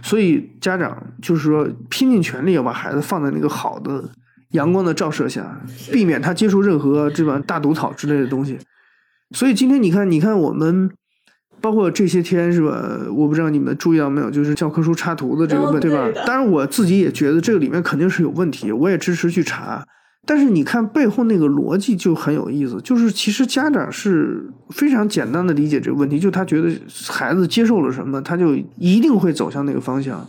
所以家长就是说拼尽全力要把孩子放在那个好的阳光的照射下，避免他接触任何这吧大毒草之类的东西。所以今天你看，你看我们。包括这些天是吧？我不知道你们注意到没有，就是教科书插图的这个问，哦对吧？当然我自己也觉得这个里面肯定是有问题，我也支持去查。但是你看背后那个逻辑就很有意思，就是其实家长是非常简单的理解这个问题，就他觉得孩子接受了什么，他就一定会走向那个方向。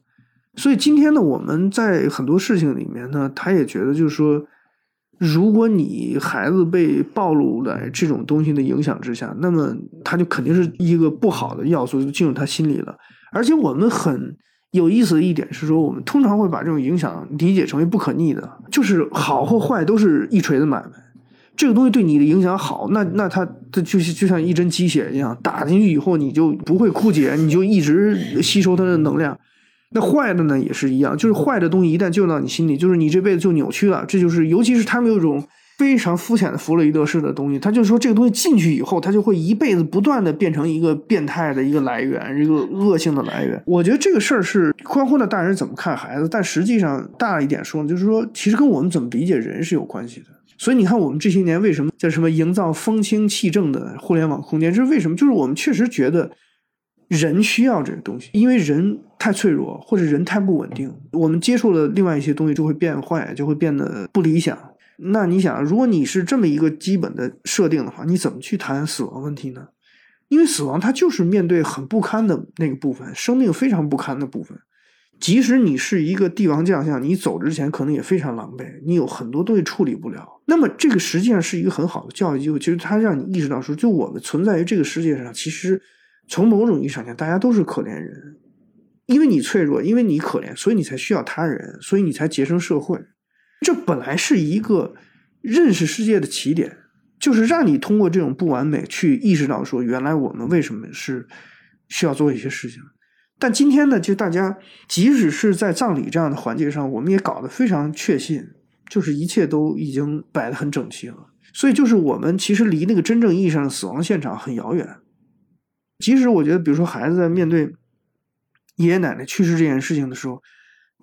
所以今天呢，我们在很多事情里面呢，他也觉得就是说，如果你孩子被暴露在这种东西的影响之下，那么他就肯定是一个不好的要素就进入他心里了。而且我们很有意思的一点是说，我们通常会把这种影响理解成为不可逆的，就是好或坏都是一锤子买卖。这个东西对你的影响好，那那它它就是就像一针鸡血一样，打进去以后你就不会枯竭，你就一直吸收它的能量。那坏的呢也是一样，就是坏的东西一旦进入到你心里，就是你这辈子就扭曲了。这就是，尤其是他们有一种非常肤浅的弗洛伊德式的东西，他就说这个东西进去以后，它就会一辈子不断的变成一个变态的一个来源，一个恶性的来源。我觉得这个事儿是宽阔的大人怎么看孩子，但实际上大一点说呢，就是说其实跟我们怎么理解人是有关系的。所以你看，我们这些年为什么叫什么营造风清气正的互联网空间？这是为什么？就是我们确实觉得人需要这个东西，因为人太脆弱，或者人太不稳定，我们接触了另外一些东西就会变坏，就会变得不理想。那你想，如果你是这么一个基本的设定的话，你怎么去谈死亡问题呢？因为死亡它就是面对很不堪的那个部分，生命非常不堪的部分。即使你是一个帝王将相，你走之前可能也非常狼狈，你有很多东西处理不了。那么这个实际上是一个很好的教育机会，其实它让你意识到说，就我们存在于这个世界上，其实从某种意义上讲，大家都是可怜人。因为你脆弱，因为你可怜，所以你才需要他人，所以你才结成社会。这本来是一个认识世界的起点，就是让你通过这种不完美去意识到说，原来我们为什么是需要做一些事情。但今天呢，就大家即使是在葬礼这样的环节上，我们也搞得非常确信，就是一切都已经摆得很整齐了。所以，就是我们其实离那个真正意义上的死亡现场很遥远。即使我觉得，比如说孩子在面对爷爷奶奶去世这件事情的时候，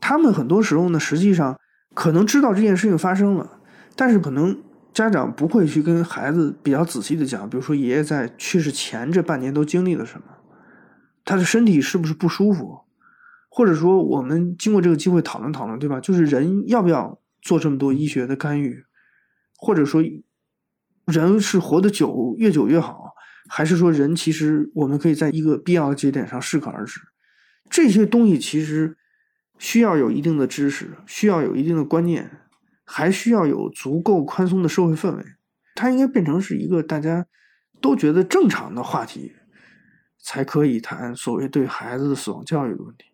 他们很多时候呢，实际上可能知道这件事情发生了，但是可能家长不会去跟孩子比较仔细的讲，比如说爷爷在去世前这半年都经历了什么，他的身体是不是不舒服，或者说我们经过这个机会讨论讨论，对吧？就是人要不要做这么多医学的干预，或者说人是活得久越久越好，还是说人其实我们可以在一个必要的节点上适可而止？这些东西其实需要有一定的知识，需要有一定的观念，还需要有足够宽松的社会氛围。它应该变成是一个大家都觉得正常的话题，才可以谈所谓对孩子的死亡教育的问题。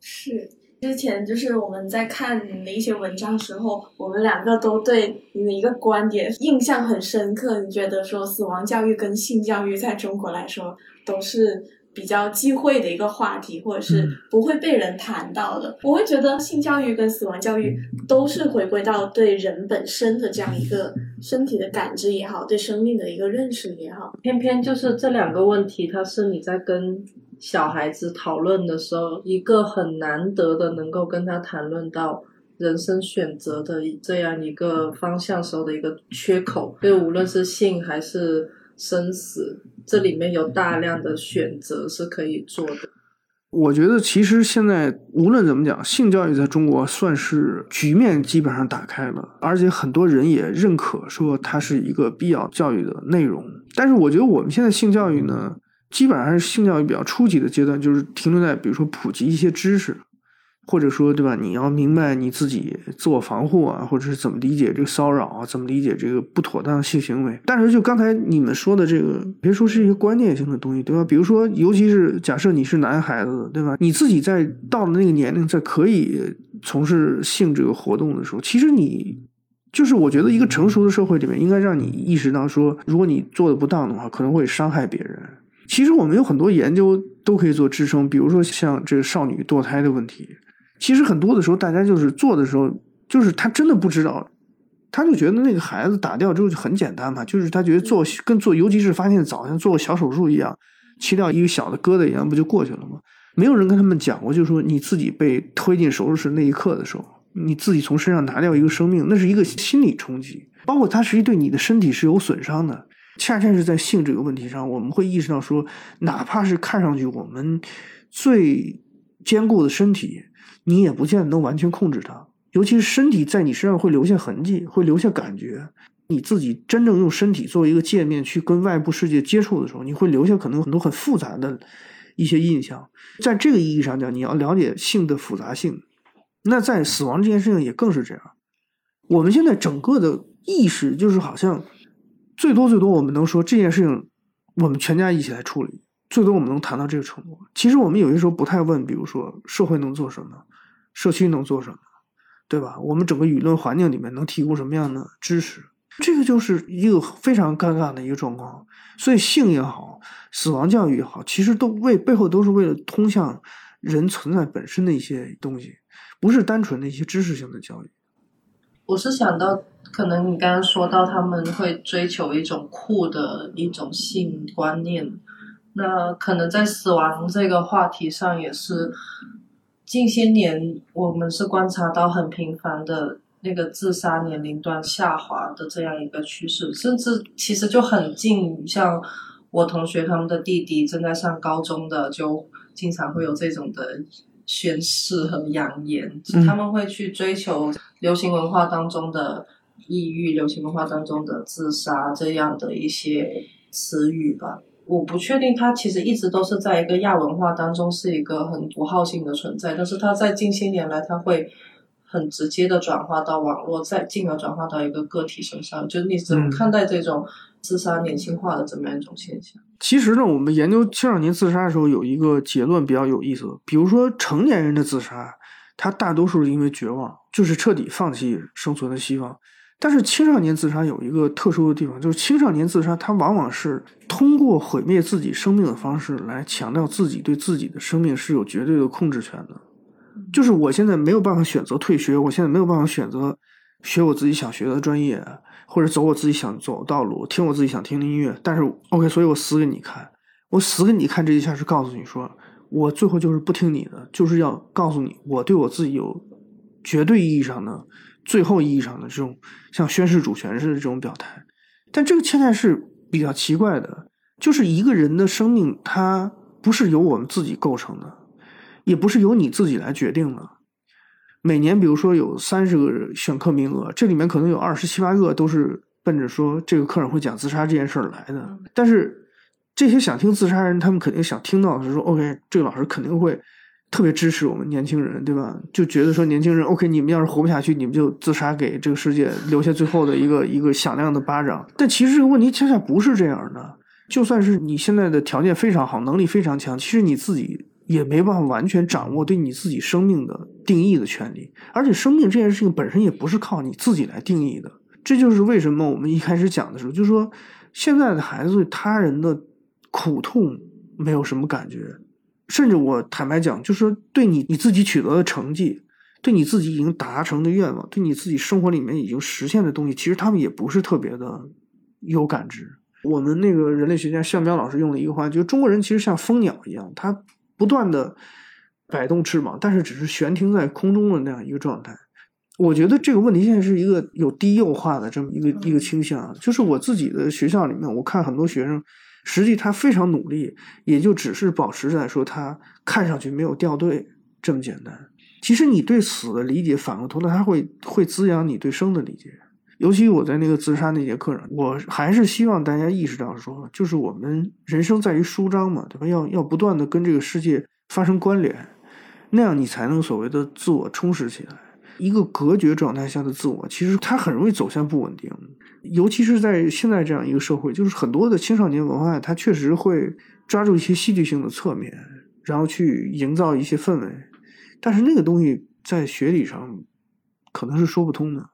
是，之前就是我们在看你的一些文章时候，我们两个都对你的一个观点印象很深刻。你觉得说死亡教育跟性教育在中国来说都是比较忌讳的一个话题，或者是不会被人谈到的。我会觉得性教育跟死亡教育都是回归到对人本身的这样一个身体的感知也好，对生命的一个认识也好。偏偏就是这两个问题，它是你在跟小孩子讨论的时候，一个很难得的能够跟他谈论到人生选择的这样一个方向时候的一个缺口。就无论是性还是生死，这里面有大量的选择是可以做的。我觉得其实现在无论怎么讲，性教育在中国算是局面基本上打开了，而且很多人也认可说它是一个必要教育的内容。但是我觉得我们现在性教育呢，基本上是性教育比较初级的阶段，就是停留在比如说普及一些知识，或者说对吧？你要明白你自己自我防护啊，或者是怎么理解这个骚扰啊，怎么理解这个不妥当性行为。但是就刚才你们说的这个，别说是一个观念性的东西，对吧？比如说，尤其是假设你是男孩子，对吧？你自己在到了那个年龄，在可以从事性这个活动的时候，其实你就是我觉得一个成熟的社会里面，应该让你意识到说，如果你做的不当的话，可能会伤害别人。其实我们有很多研究都可以做支撑，比如说像这个少女堕胎的问题。其实很多的时候，大家就是做的时候，就是他真的不知道，他就觉得那个孩子打掉之后就很简单嘛，就是他觉得做跟做，尤其是发现早像做个小手术一样，切掉一个小的疙瘩一样，不就过去了吗？没有人跟他们讲过，就是说你自己被推进手术室那一刻的时候，你自己从身上拿掉一个生命，那是一个心理冲击，包括它实际对你的身体是有损伤的。恰恰是在性这个问题上，我们会意识到说，哪怕是看上去我们最坚固的身体。你也不见得能完全控制它，尤其是身体在你身上会留下痕迹，会留下感觉。你自己真正用身体作为一个界面去跟外部世界接触的时候，你会留下可能很多很复杂的一些印象。在这个意义上讲，你要了解性的复杂性。那在死亡这件事情也更是这样。我们现在整个的意识就是好像最多最多，我们能说这件事情我们全家一起来处理。最多我们能谈到这个程度。其实我们有些时候不太问，比如说社会能做什么，社区能做什么，对吧？我们整个舆论环境里面能提供什么样的支持？这个就是一个非常尴尬的一个状况。所以性也好，死亡教育也好，其实都为背后都是为了通向人存在本身的一些东西，不是单纯的一些知识性的教育。我是想到，可能你刚刚说到他们会追求一种酷的一种性观念。那可能在死亡这个话题上，也是近些年我们是观察到很频繁的那个自杀年龄段下滑的这样一个趋势，甚至其实就很近，像我同学他们的弟弟正在上高中的，就经常会有这种的宣誓和扬言，他们会去追求流行文化当中的抑郁、流行文化当中的自杀这样的一些词语吧。我不确定，它其实一直都是在一个亚文化当中是一个很符号性的存在，但是它在近些年来，它会很直接的转化到网络，再进而转化到一个个体身上。就是你怎么看待这种自杀年轻化的这么样一种现象？其实呢，我们研究青少年自杀的时候，有一个结论比较有意思。比如说成年人的自杀，他大多数是因为绝望，就是彻底放弃生存的希望。但是青少年自杀有一个特殊的地方，就是青少年自杀，他往往是通过毁灭自己生命的方式来强调自己对自己的生命是有绝对的控制权的。就是我现在没有办法选择退学，我现在没有办法选择学我自己想学的专业，或者走我自己想走的道路，听我自己想听的音乐。但是 OK，所以我死给你看，我死给你看这一下是告诉你说，我最后就是不听你的，就是要告诉你，我对我自己有绝对意义上的。最后意义上的这种像宣誓主权似的这种表态，但这个恰恰是比较奇怪的，就是一个人的生命，它不是由我们自己构成的，也不是由你自己来决定的。每年，比如说有三十个选课名额，这里面可能有二十七八个都是奔着说这个课上会讲自杀这件事儿来的。但是这些想听自杀人，他们肯定想听到的是说，OK，这个老师肯定会。特别支持我们年轻人，对吧？就觉得说年轻人，OK，你们要是活不下去，你们就自杀，给这个世界留下最后的一个一个响亮的巴掌。但其实这个问题恰恰不是这样的。就算是你现在的条件非常好，能力非常强，其实你自己也没办法完全掌握对你自己生命的定义的权利。而且生命这件事情本身也不是靠你自己来定义的。这就是为什么我们一开始讲的时候，就是说现在的孩子对他人的苦痛没有什么感觉。甚至我坦白讲，就是，对你你自己取得的成绩，对你自己已经达成的愿望，对你自己生活里面已经实现的东西，其实他们也不是特别的有感知。我们那个人类学家向彪老师用了一个话，就是中国人其实像蜂鸟一样，他不断的摆动翅膀，但是只是悬停在空中的那样一个状态。我觉得这个问题现在是一个有低幼化的这么一个一个倾向，就是我自己的学校里面，我看很多学生。实际他非常努力，也就只是保持在说他看上去没有掉队这么简单。其实你对死的理解，反过头来他会会滋养你对生的理解。尤其我在那个自杀那节课上，我还是希望大家意识到说，就是我们人生在于舒张嘛，对吧？要要不断的跟这个世界发生关联，那样你才能所谓的自我充实起来。一个隔绝状态下的自我，其实它很容易走向不稳定。尤其是在现在这样一个社会，就是很多的青少年文化，它确实会抓住一些戏剧性的侧面，然后去营造一些氛围。但是那个东西在学理上可能是说不通的。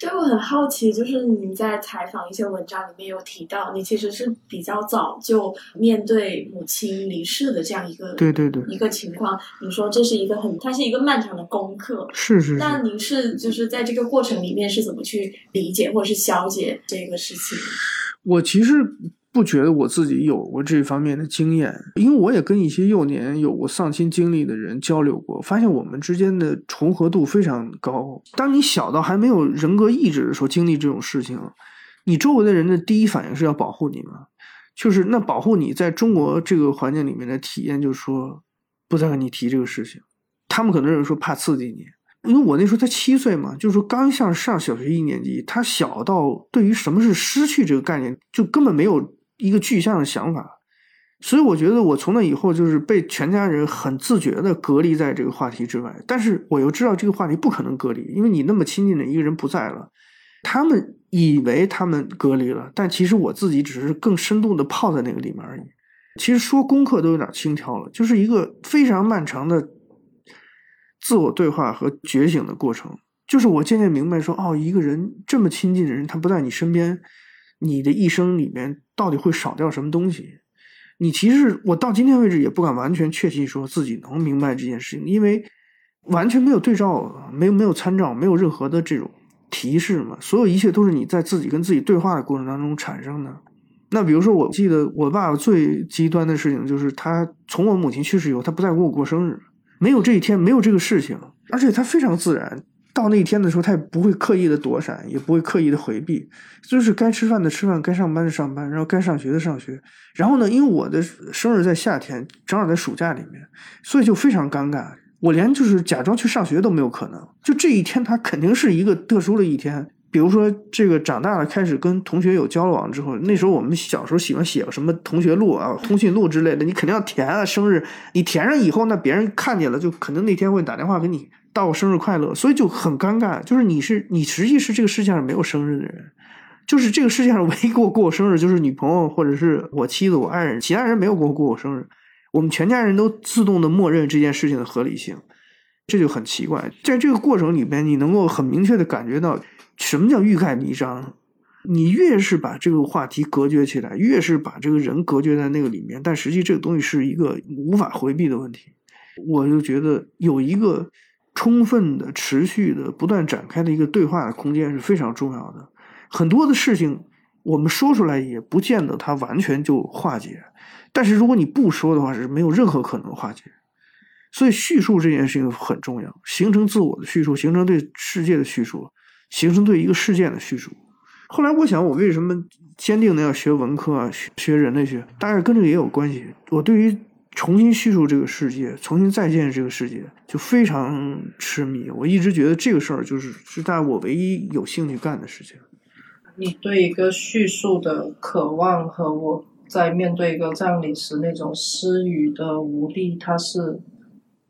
对我很好奇，就是你在采访一些文章里面有提到，你其实是比较早就面对母亲离世的这样一个对对对一个情况。你说这是一个很，它是一个漫长的功课。是是是。那您是就是在这个过程里面是怎么去理解或者是消解这个事情？我其实。不觉得我自己有过这方面的经验，因为我也跟一些幼年有过丧亲经历的人交流过，发现我们之间的重合度非常高。当你小到还没有人格意志的时候经历这种事情，你周围的人的第一反应是要保护你嘛？就是那保护你在中国这个环境里面的体验，就是说不再跟你提这个事情。他们可能认为说怕刺激你，因为我那时候才七岁嘛，就是说刚上上小学一年级，他小到对于什么是失去这个概念，就根本没有。一个具象的想法，所以我觉得我从那以后就是被全家人很自觉的隔离在这个话题之外。但是我又知道这个话题不可能隔离，因为你那么亲近的一个人不在了。他们以为他们隔离了，但其实我自己只是更深度的泡在那个里面而已。其实说功课都有点轻佻了，就是一个非常漫长的自我对话和觉醒的过程。就是我渐渐明白说，哦，一个人这么亲近的人，他不在你身边。你的一生里面到底会少掉什么东西？你其实我到今天为止也不敢完全确信说自己能明白这件事情，因为完全没有对照，没有没有参照，没有任何的这种提示嘛。所有一切都是你在自己跟自己对话的过程当中产生的。那比如说，我记得我爸爸最极端的事情就是他从我母亲去世以后，他不再给我过生日，没有这一天，没有这个事情，而且他非常自然。到那一天的时候，他也不会刻意的躲闪，也不会刻意的回避，就是该吃饭的吃饭，该上班的上班，然后该上学的上学。然后呢，因为我的生日在夏天，正好在暑假里面，所以就非常尴尬。我连就是假装去上学都没有可能。就这一天，他肯定是一个特殊的一天。比如说，这个长大了开始跟同学有交往之后，那时候我们小时候喜欢写个什么同学录啊、通讯录之类的，你肯定要填啊。生日你填上以后，那别人看见了，就可能那天会打电话给你。道我生日快乐，所以就很尴尬。就是你是你，实际是这个世界上没有生日的人，就是这个世界上唯一给我过生日就是女朋友或者是我妻子、我爱人，其他人没有给我过我生日。我们全家人都自动的默认这件事情的合理性，这就很奇怪。在这个过程里边，你能够很明确的感觉到什么叫欲盖弥彰。你越是把这个话题隔绝起来，越是把这个人隔绝在那个里面，但实际这个东西是一个无法回避的问题。我就觉得有一个。充分的、持续的、不断展开的一个对话的空间是非常重要的。很多的事情我们说出来也不见得它完全就化解，但是如果你不说的话，是没有任何可能化解。所以叙述这件事情很重要，形成自我的叙述，形成对世界的叙述，形成对一个事件的叙述。后来我想，我为什么坚定的要学文科啊，学人类学，当然跟这个也有关系。我对于。重新叙述这个世界，重新再见这个世界，就非常痴迷。我一直觉得这个事儿就是是在我唯一有兴趣干的事情。你对一个叙述的渴望和我在面对一个葬礼时那种失语的无力，它是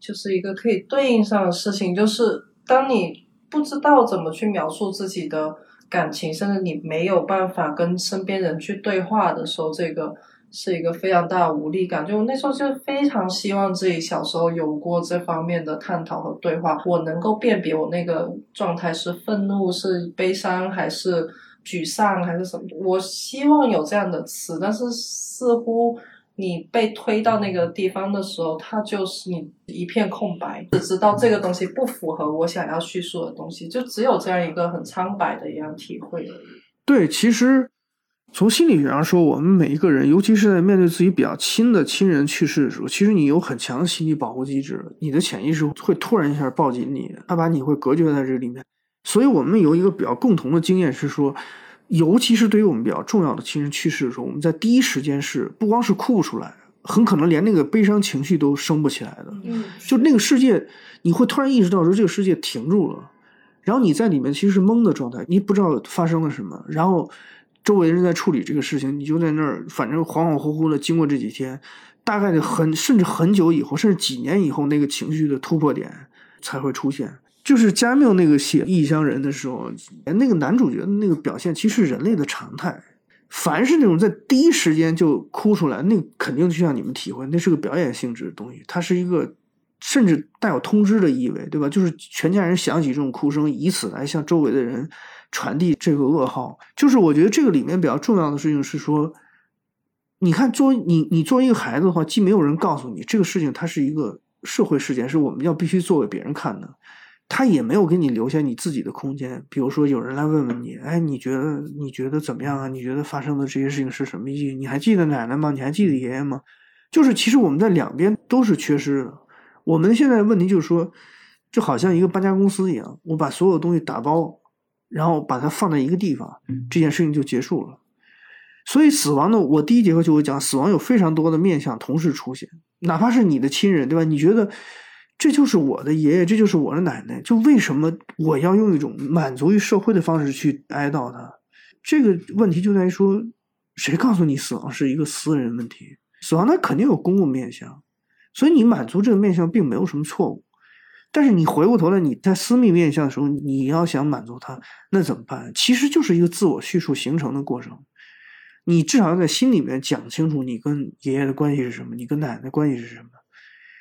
就是一个可以对应上的事情。就是当你不知道怎么去描述自己的感情，甚至你没有办法跟身边人去对话的时候，这个。是一个非常大的无力感，就那时候就非常希望自己小时候有过这方面的探讨和对话，我能够辨别我那个状态是愤怒、是悲伤还是沮丧还是什么。我希望有这样的词，但是似乎你被推到那个地方的时候，它就是你一片空白，只知道这个东西不符合我想要叙述的东西，就只有这样一个很苍白的一样体会而已。对，其实。从心理学上说，我们每一个人，尤其是在面对自己比较亲的亲人去世的时候，其实你有很强的心理保护机制，你的潜意识会突然一下抱紧你，他把你会隔绝在这里面。所以，我们有一个比较共同的经验是说，尤其是对于我们比较重要的亲人去世的时候，我们在第一时间是不光是哭不出来，很可能连那个悲伤情绪都升不起来的。嗯，就那个世界，你会突然意识到说这个世界停住了，然后你在里面其实是懵的状态，你不知道发生了什么，然后。周围人在处理这个事情，你就在那儿，反正恍恍惚惚的。经过这几天，大概的很，甚至很久以后，甚至几年以后，那个情绪的突破点才会出现。就是加缪那个写《异乡人》的时候，那个男主角的那个表现，其实是人类的常态。凡是那种在第一时间就哭出来，那肯定就像你们体会，那是个表演性质的东西，它是一个甚至带有通知的意味，对吧？就是全家人响起这种哭声，以此来向周围的人传递这个噩耗。就是我觉得这个里面比较重要的事情是说，你看，作为你你作为一个孩子的话，既没有人告诉你这个事情它是一个社会事件，是我们要必须做给别人看的。他也没有给你留下你自己的空间，比如说有人来问问你，哎，你觉得你觉得怎么样啊？你觉得发生的这些事情是什么意义？你还记得奶奶吗？你还记得爷爷吗？就是其实我们在两边都是缺失的。我们现在问题就是说，就好像一个搬家公司一样，我把所有东西打包，然后把它放在一个地方，这件事情就结束了。所以死亡呢，我第一节课就会讲，死亡有非常多的面相同时出现，哪怕是你的亲人，对吧？你觉得？这就是我的爷爷，这就是我的奶奶。就为什么我要用一种满足于社会的方式去哀悼他？这个问题就在于说，谁告诉你死亡是一个私人问题？死亡它肯定有公共面向，所以你满足这个面向并没有什么错误。但是你回过头来，你在私密面向的时候，你要想满足他，那怎么办？其实就是一个自我叙述形成的过程。你至少要在心里面讲清楚，你跟爷爷的关系是什么，你跟奶奶关系是什么。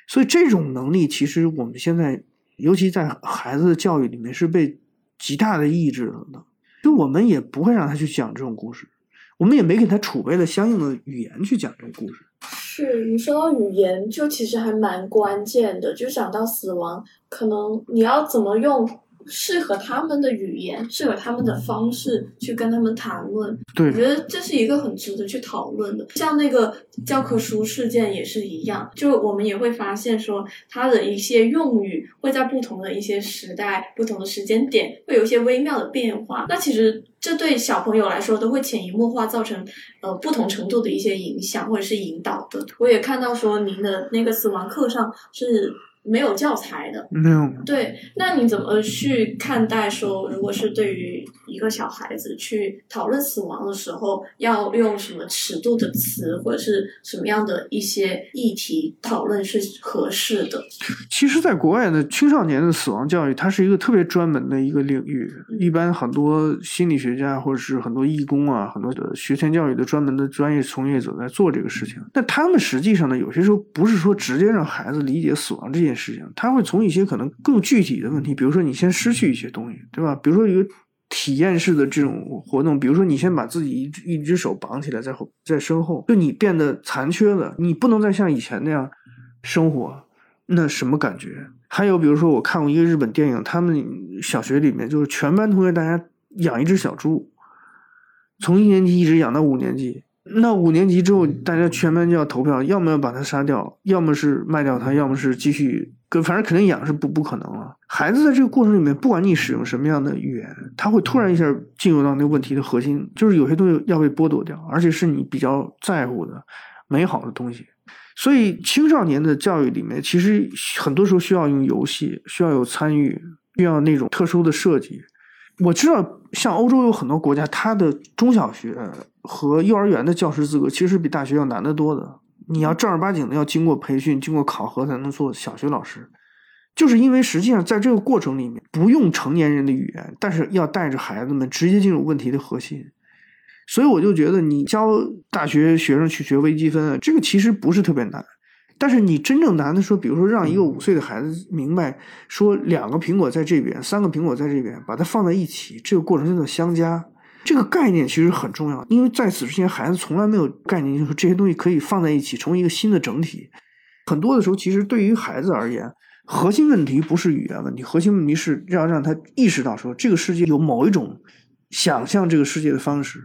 所以这种能力，其实我们现在，尤其在孩子的教育里面，是被极大的抑制了的。就我们也不会让他去讲这种故事，我们也没给他储备了相应的语言去讲这种故事。是你说到语言，就其实还蛮关键的。就讲到死亡，可能你要怎么用？适合他们的语言，适合他们的方式去跟他们谈论。对，我觉得这是一个很值得去讨论的。像那个教科书事件也是一样，就我们也会发现说，它的一些用语会在不同的一些时代、不同的时间点会有一些微妙的变化。那其实这对小朋友来说都会潜移默化造成呃不同程度的一些影响或者是引导的。我也看到说您的那个死亡课上是。没有教材的，没有。对，那你怎么去看待说，如果是对于一个小孩子去讨论死亡的时候，要用什么尺度的词，或者是什么样的一些议题讨论是合适的？其实，在国外呢青少年的死亡教育，它是一个特别专门的一个领域。一般很多心理学家或者是很多义工啊，很多的学前教育的专门的专业从业者在做这个事情。但他们实际上呢，有些时候不是说直接让孩子理解死亡这件。件事情，他会从一些可能更具体的问题，比如说你先失去一些东西，对吧？比如说一个体验式的这种活动，比如说你先把自己一一只手绑起来在后在身后，就你变得残缺了，你不能再像以前那样生活，那什么感觉？还有比如说我看过一个日本电影，他们小学里面就是全班同学大家养一只小猪，从一年级一直养到五年级。那五年级之后，大家全班就要投票，要么要把他杀掉，要么是卖掉他，要么是继续，跟反正肯定养是不不可能了。孩子在这个过程里面，不管你使用什么样的语言，他会突然一下进入到那个问题的核心，就是有些东西要被剥夺掉，而且是你比较在乎的美好的东西。所以青少年的教育里面，其实很多时候需要用游戏，需要有参与，需要那种特殊的设计。我知道，像欧洲有很多国家，它的中小学和幼儿园的教师资格其实比大学要难得多的。你要正儿八经的要经过培训、经过考核才能做小学老师，就是因为实际上在这个过程里面不用成年人的语言，但是要带着孩子们直接进入问题的核心。所以我就觉得，你教大学学生去学微积分，这个其实不是特别难。但是你真正难的说，比如说让一个五岁的孩子明白，说两个苹果在这边，三个苹果在这边，把它放在一起，这个过程叫做相加。这个概念其实很重要，因为在此之前，孩子从来没有概念，就是这些东西可以放在一起，成为一个新的整体。很多的时候，其实对于孩子而言，核心问题不是语言问题，核心问题是要让他意识到说，这个世界有某一种想象这个世界的方式。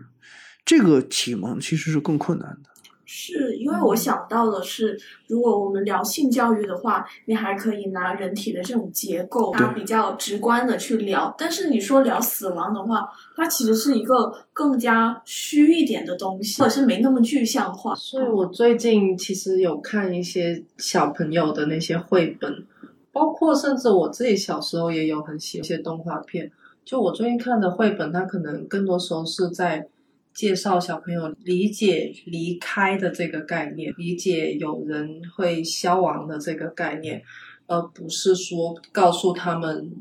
这个启蒙其实是更困难的。是因为我想到的是，如果我们聊性教育的话，你还可以拿人体的这种结构，它比较直观的去聊。但是你说聊死亡的话，它其实是一个更加虚一点的东西，或者是没那么具象化。所以我最近其实有看一些小朋友的那些绘本，包括甚至我自己小时候也有很喜欢一些动画片。就我最近看的绘本，它可能更多时候是在。介绍小朋友理解离开的这个概念，理解有人会消亡的这个概念，而不是说告诉他们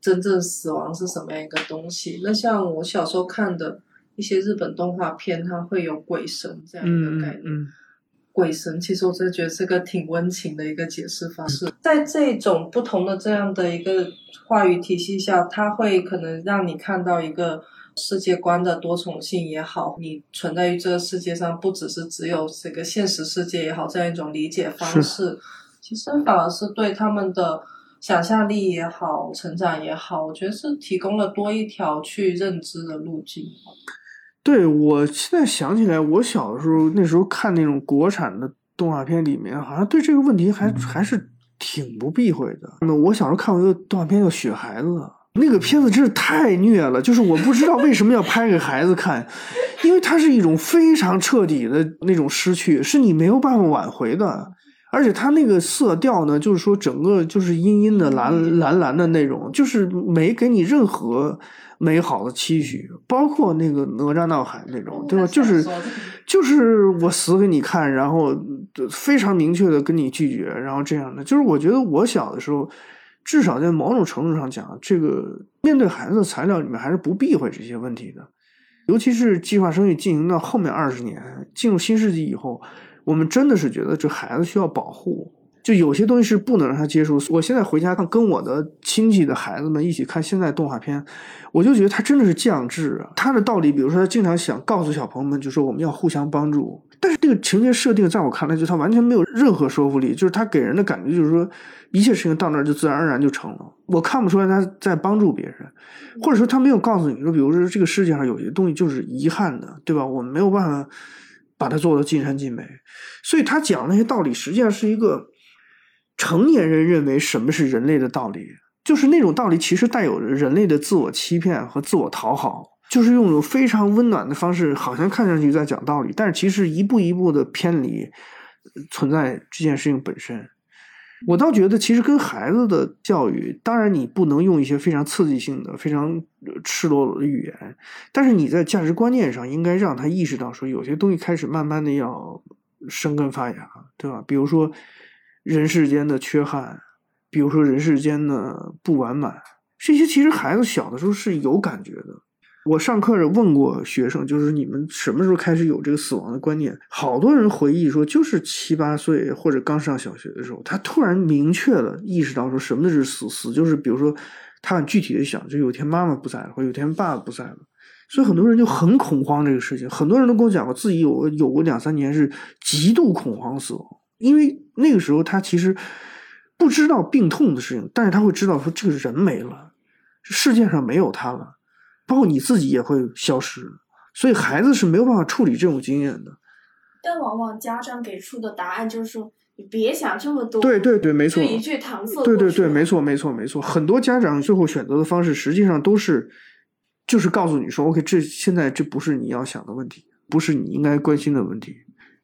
真正死亡是什么样一个东西。那像我小时候看的一些日本动画片，它会有鬼神这样一个概念。鬼神，其实我真的觉得是个挺温情的一个解释方式。在这种不同的这样的一个话语体系下，它会可能让你看到一个世界观的多重性也好，你存在于这个世界上不只是只有这个现实世界也好，这样一种理解方式，其实反而是对他们的想象力也好、成长也好，我觉得是提供了多一条去认知的路径。对我现在想起来，我小的时候那时候看那种国产的动画片，里面好像对这个问题还还是挺不避讳的。那我小时候看过一个动画片叫《雪孩子》，那个片子真是太虐了，就是我不知道为什么要拍给孩子看，因为它是一种非常彻底的那种失去，是你没有办法挽回的。而且它那个色调呢，就是说整个就是阴阴的蓝蓝蓝的那种，就是没给你任何。美好的期许，包括那个哪吒闹海那种，对吧？就是就是我死给你看，然后非常明确的跟你拒绝，然后这样的。就是我觉得我小的时候，至少在某种程度上讲，这个面对孩子的材料里面还是不避讳这些问题的。尤其是计划生育进行到后面二十年，进入新世纪以后，我们真的是觉得这孩子需要保护。就有些东西是不能让他接触。我现在回家看，跟我的亲戚的孩子们一起看现在动画片，我就觉得他真的是降智啊。他的道理，比如说他经常想告诉小朋友们，就说我们要互相帮助。但是这个情节设定，在我看来，就他完全没有任何说服力。就是他给人的感觉，就是说一切事情到那儿就自然而然就成了。我看不出来他在帮助别人，或者说他没有告诉你说，比如说这个世界上有些东西就是遗憾的，对吧？我们没有办法把它做到尽善尽美。所以他讲那些道理，实际上是一个。成年人认为什么是人类的道理，就是那种道理，其实带有人类的自我欺骗和自我讨好，就是用一种非常温暖的方式，好像看上去在讲道理，但是其实一步一步的偏离存在这件事情本身。我倒觉得，其实跟孩子的教育，当然你不能用一些非常刺激性的、非常赤裸裸的语言，但是你在价值观念上应该让他意识到，说有些东西开始慢慢的要生根发芽，对吧？比如说。人世间的缺憾，比如说人世间的不完满，这些其实孩子小的时候是有感觉的。我上课问过学生，就是你们什么时候开始有这个死亡的观念？好多人回忆说，就是七八岁或者刚上小学的时候，他突然明确了意识到说什么是死。死就是比如说他很具体的想，就有天妈妈不在了，或有天爸爸不在了，所以很多人就很恐慌这个事情。很多人都跟我讲过，自己有有过两三年是极度恐慌死亡。因为那个时候他其实不知道病痛的事情，但是他会知道说这个人没了，世界上没有他了，包括你自己也会消失，所以孩子是没有办法处理这种经验的。但往往家长给出的答案就是说：“你别想这么多。”对对对，没错，一句搪塞。对对对，没错没错没错。很多家长最后选择的方式，实际上都是就是告诉你说：“OK，这现在这不是你要想的问题，不是你应该关心的问题。”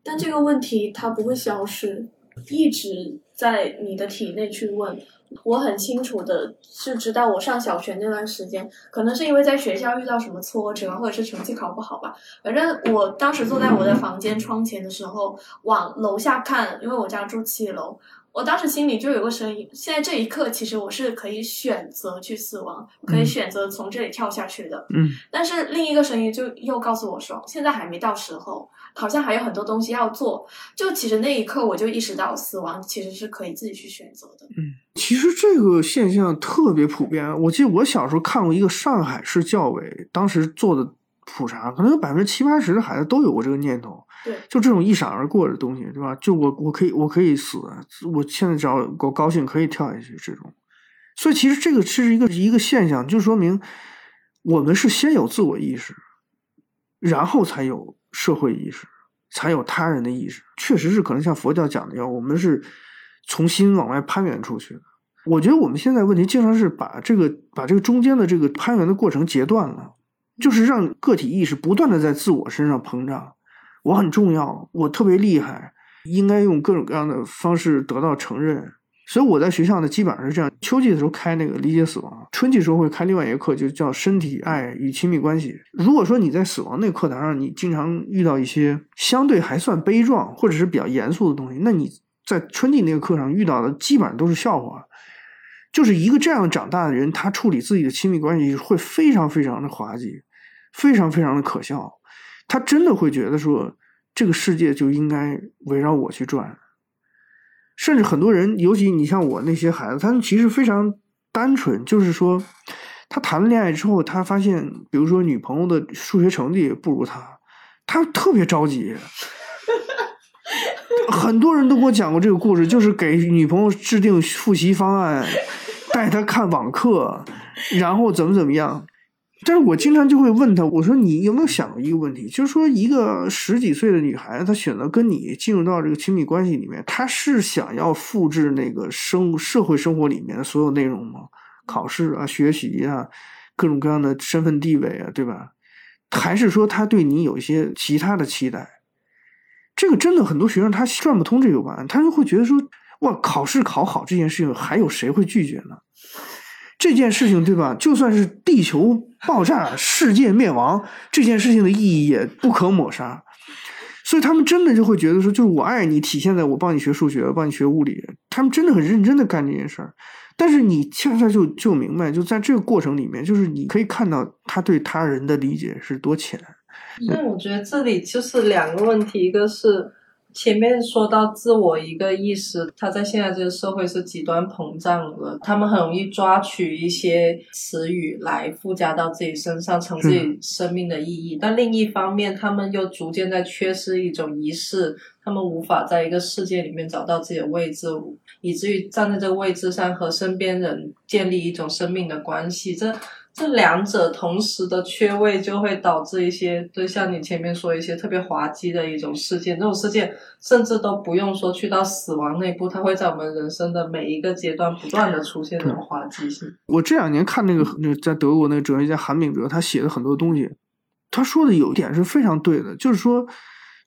但这个问题它不会消失，一直在你的体内去问。我很清楚的是知道，我上小学那段时间，可能是因为在学校遇到什么挫折，或者是成绩考不好吧。反正我当时坐在我的房间窗前的时候，往楼下看，因为我家住七楼。我当时心里就有个声音：现在这一刻，其实我是可以选择去死亡，可以选择从这里跳下去的。嗯。但是另一个声音就又告诉我说：现在还没到时候。好像还有很多东西要做，就其实那一刻我就意识到，死亡其实是可以自己去选择的。嗯，其实这个现象特别普遍。我记得我小时候看过一个上海市教委当时做的普查，可能有百分之七八十的孩子都有过这个念头。对，就这种一闪而过的东西，对吧？就我我可以我可以死，我现在只要我高兴可以跳下去这种。所以其实这个是一个一个现象，就说明我们是先有自我意识，然后才有。社会意识才有他人的意识，确实是可能像佛教讲的样，我们是从心往外攀援出去的。我觉得我们现在问题经常是把这个把这个中间的这个攀援的过程截断了，就是让个体意识不断的在自我身上膨胀，我很重要，我特别厉害，应该用各种各样的方式得到承认。所以我在学校呢，基本上是这样：秋季的时候开那个理解死亡，春季时候会开另外一个课，就叫身体、爱与亲密关系。如果说你在死亡那个课堂上，你经常遇到一些相对还算悲壮或者是比较严肃的东西，那你在春季那个课上遇到的基本上都是笑话。就是一个这样长大的人，他处理自己的亲密关系会非常非常的滑稽，非常非常的可笑。他真的会觉得说。这个世界就应该围绕我去转。甚至很多人，尤其你像我那些孩子，他们其实非常单纯，就是说，他谈了恋爱之后，他发现，比如说女朋友的数学成绩不如他，他特别着急。很多人都给我讲过这个故事，就是给女朋友制定复习方案，带她看网课，然后怎么怎么样。但是我经常就会问他，我说你有没有想过一个问题，就是说一个十几岁的女孩，她选择跟你进入到这个亲密关系里面，她是想要复制那个生社会生活里面的所有内容吗？考试啊，学习啊，各种各样的身份地位啊，对吧？还是说她对你有一些其他的期待？这个真的很多学生他转不通这个弯，他就会觉得说，哇，考试考好这件事情，还有谁会拒绝呢？这件事情对吧？就算是地球爆炸、世界灭亡，这件事情的意义也不可抹杀。所以他们真的就会觉得说，就是我爱你，体现在我帮你学数学，帮你学物理。他们真的很认真的干这件事儿。但是你恰恰就就明白，就在这个过程里面，就是你可以看到他对他人的理解是多浅。那我觉得这里就是两个问题，一个是。前面说到自我一个意识，它在现在这个社会是极端膨胀的，他们很容易抓取一些词语来附加到自己身上，成自己生命的意义。但另一方面，他们又逐渐在缺失一种仪式，他们无法在一个世界里面找到自己的位置，以至于站在这个位置上和身边人建立一种生命的关系。这。这两者同时的缺位，就会导致一些，就像你前面说一些特别滑稽的一种事件。这种事件甚至都不用说去到死亡那一步，它会在我们人生的每一个阶段不断的出现这种滑稽性。我这两年看那个那个在德国那个哲学家韩炳哲，他写的很多东西，他说的有一点是非常对的，就是说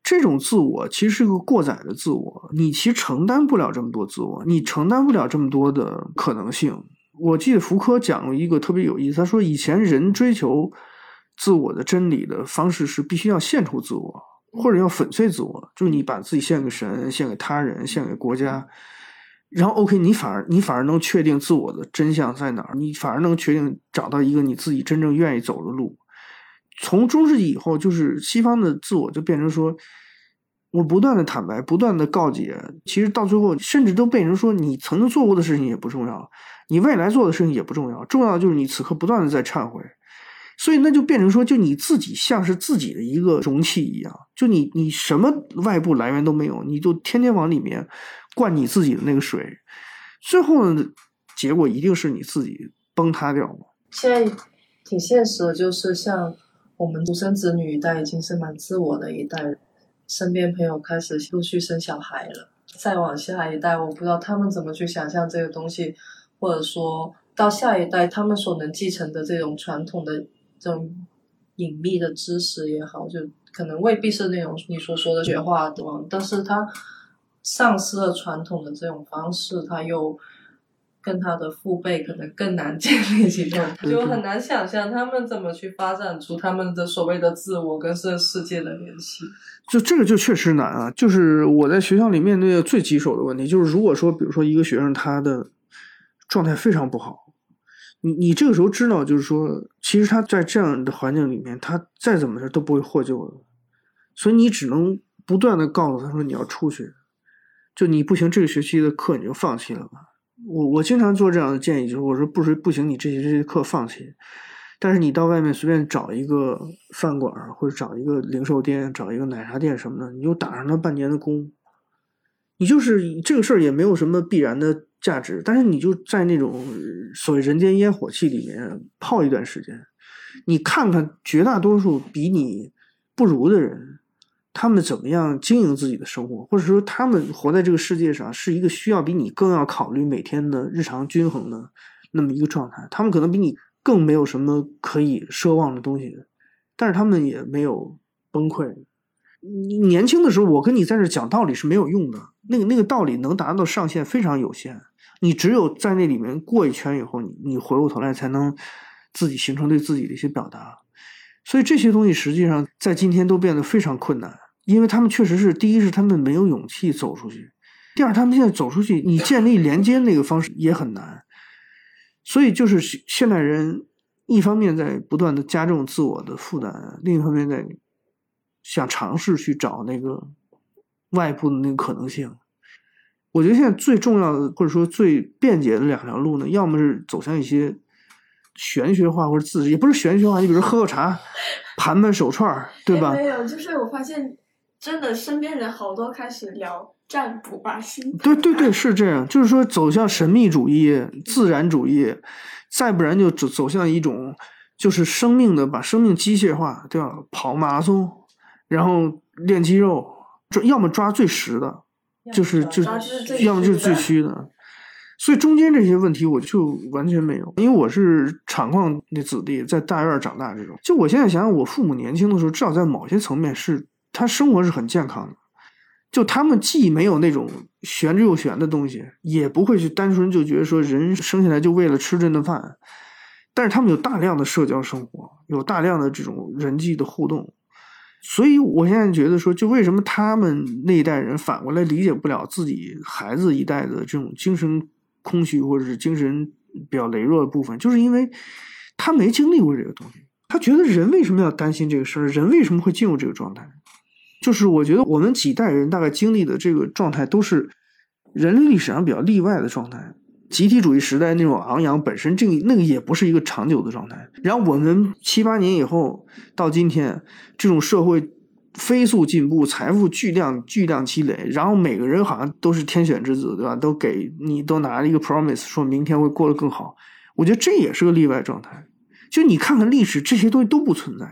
这种自我其实是个过载的自我，你其实承担不了这么多自我，你承担不了这么多的可能性。我记得福柯讲了一个特别有意思，他说以前人追求自我的真理的方式是必须要献出自我，或者要粉碎自我，就是你把自己献给神、献给他人、献给国家，然后 OK，你反而你反而能确定自我的真相在哪儿，你反而能确定找到一个你自己真正愿意走的路。从中世纪以后，就是西方的自我就变成说，我不断的坦白，不断的告诫，其实到最后甚至都变成说，你曾经做过的事情也不重要。你未来做的事情也不重要，重要的就是你此刻不断的在忏悔，所以那就变成说，就你自己像是自己的一个容器一样，就你你什么外部来源都没有，你就天天往里面灌你自己的那个水，最后呢，结果一定是你自己崩塌掉。现在挺现实的，就是像我们独生子女一代已经是蛮自我的一代，身边朋友开始陆续生小孩了，再往下一代，我不知道他们怎么去想象这个东西。或者说到下一代，他们所能继承的这种传统的这种隐秘的知识也好，就可能未必是那种你所说的学化的，但是他丧失了传统的这种方式，他又跟他的父辈可能更难建立起这种，就很难想象他们怎么去发展出他们的所谓的自我跟这世界的联系。就这个就确实难啊！就是我在学校里面对的最棘手的问题，就是如果说，比如说一个学生他的。状态非常不好，你你这个时候知道，就是说，其实他在这样的环境里面，他再怎么着都不会获救的，所以你只能不断的告诉他说你要出去，就你不行，这个学期的课你就放弃了吧。我我经常做这样的建议，就是我说不是不行，你这些这些课放弃，但是你到外面随便找一个饭馆或者找一个零售店，找一个奶茶店什么的，你就打上他半年的工，你就是这个事儿也没有什么必然的。价值，但是你就在那种所谓人间烟火气里面泡一段时间，你看看绝大多数比你不如的人，他们怎么样经营自己的生活，或者说他们活在这个世界上是一个需要比你更要考虑每天的日常均衡的那么一个状态，他们可能比你更没有什么可以奢望的东西，但是他们也没有崩溃。你年轻的时候，我跟你在这讲道理是没有用的，那个那个道理能达到上限非常有限。你只有在那里面过一圈以后，你你回过头来才能自己形成对自己的一些表达，所以这些东西实际上在今天都变得非常困难，因为他们确实是第一是他们没有勇气走出去，第二他们现在走出去，你建立连接那个方式也很难，所以就是现代人一方面在不断的加重自我的负担，另一方面在想尝试去找那个外部的那个可能性。我觉得现在最重要的，或者说最便捷的两条路呢，要么是走向一些玄学化或者自，也不是玄学化，你比如喝个茶，盘盘手串，对吧？没有，就是我发现真的身边人好多开始聊占卜吧，星对对对，是这样，就是说走向神秘主义、自然主义，再不然就走走向一种就是生命的把生命机械化，对吧？跑马拉松，然后练肌肉，抓要么抓最实的。就是就是要么就是最虚虚的，所以中间这些问题我就完全没有，因为我是厂矿的子弟，在大院长大这种。就我现在想想，我父母年轻的时候，至少在某些层面是他生活是很健康的，就他们既没有那种玄之又玄的东西，也不会去单纯就觉得说人生下来就为了吃这顿饭，但是他们有大量的社交生活，有大量的这种人际的互动。所以，我现在觉得说，就为什么他们那一代人反过来理解不了自己孩子一代的这种精神空虚或者是精神比较羸弱的部分，就是因为他没经历过这个东西。他觉得人为什么要担心这个事儿？人为什么会进入这个状态？就是我觉得我们几代人大概经历的这个状态，都是人类历史上比较例外的状态。集体主义时代那种昂扬，本身这个那个也不是一个长久的状态。然后我们七八年以后到今天，这种社会飞速进步，财富巨量巨量积累，然后每个人好像都是天选之子，对吧？都给你都拿了一个 promise，说明天会过得更好。我觉得这也是个例外状态。就你看看历史，这些东西都不存在。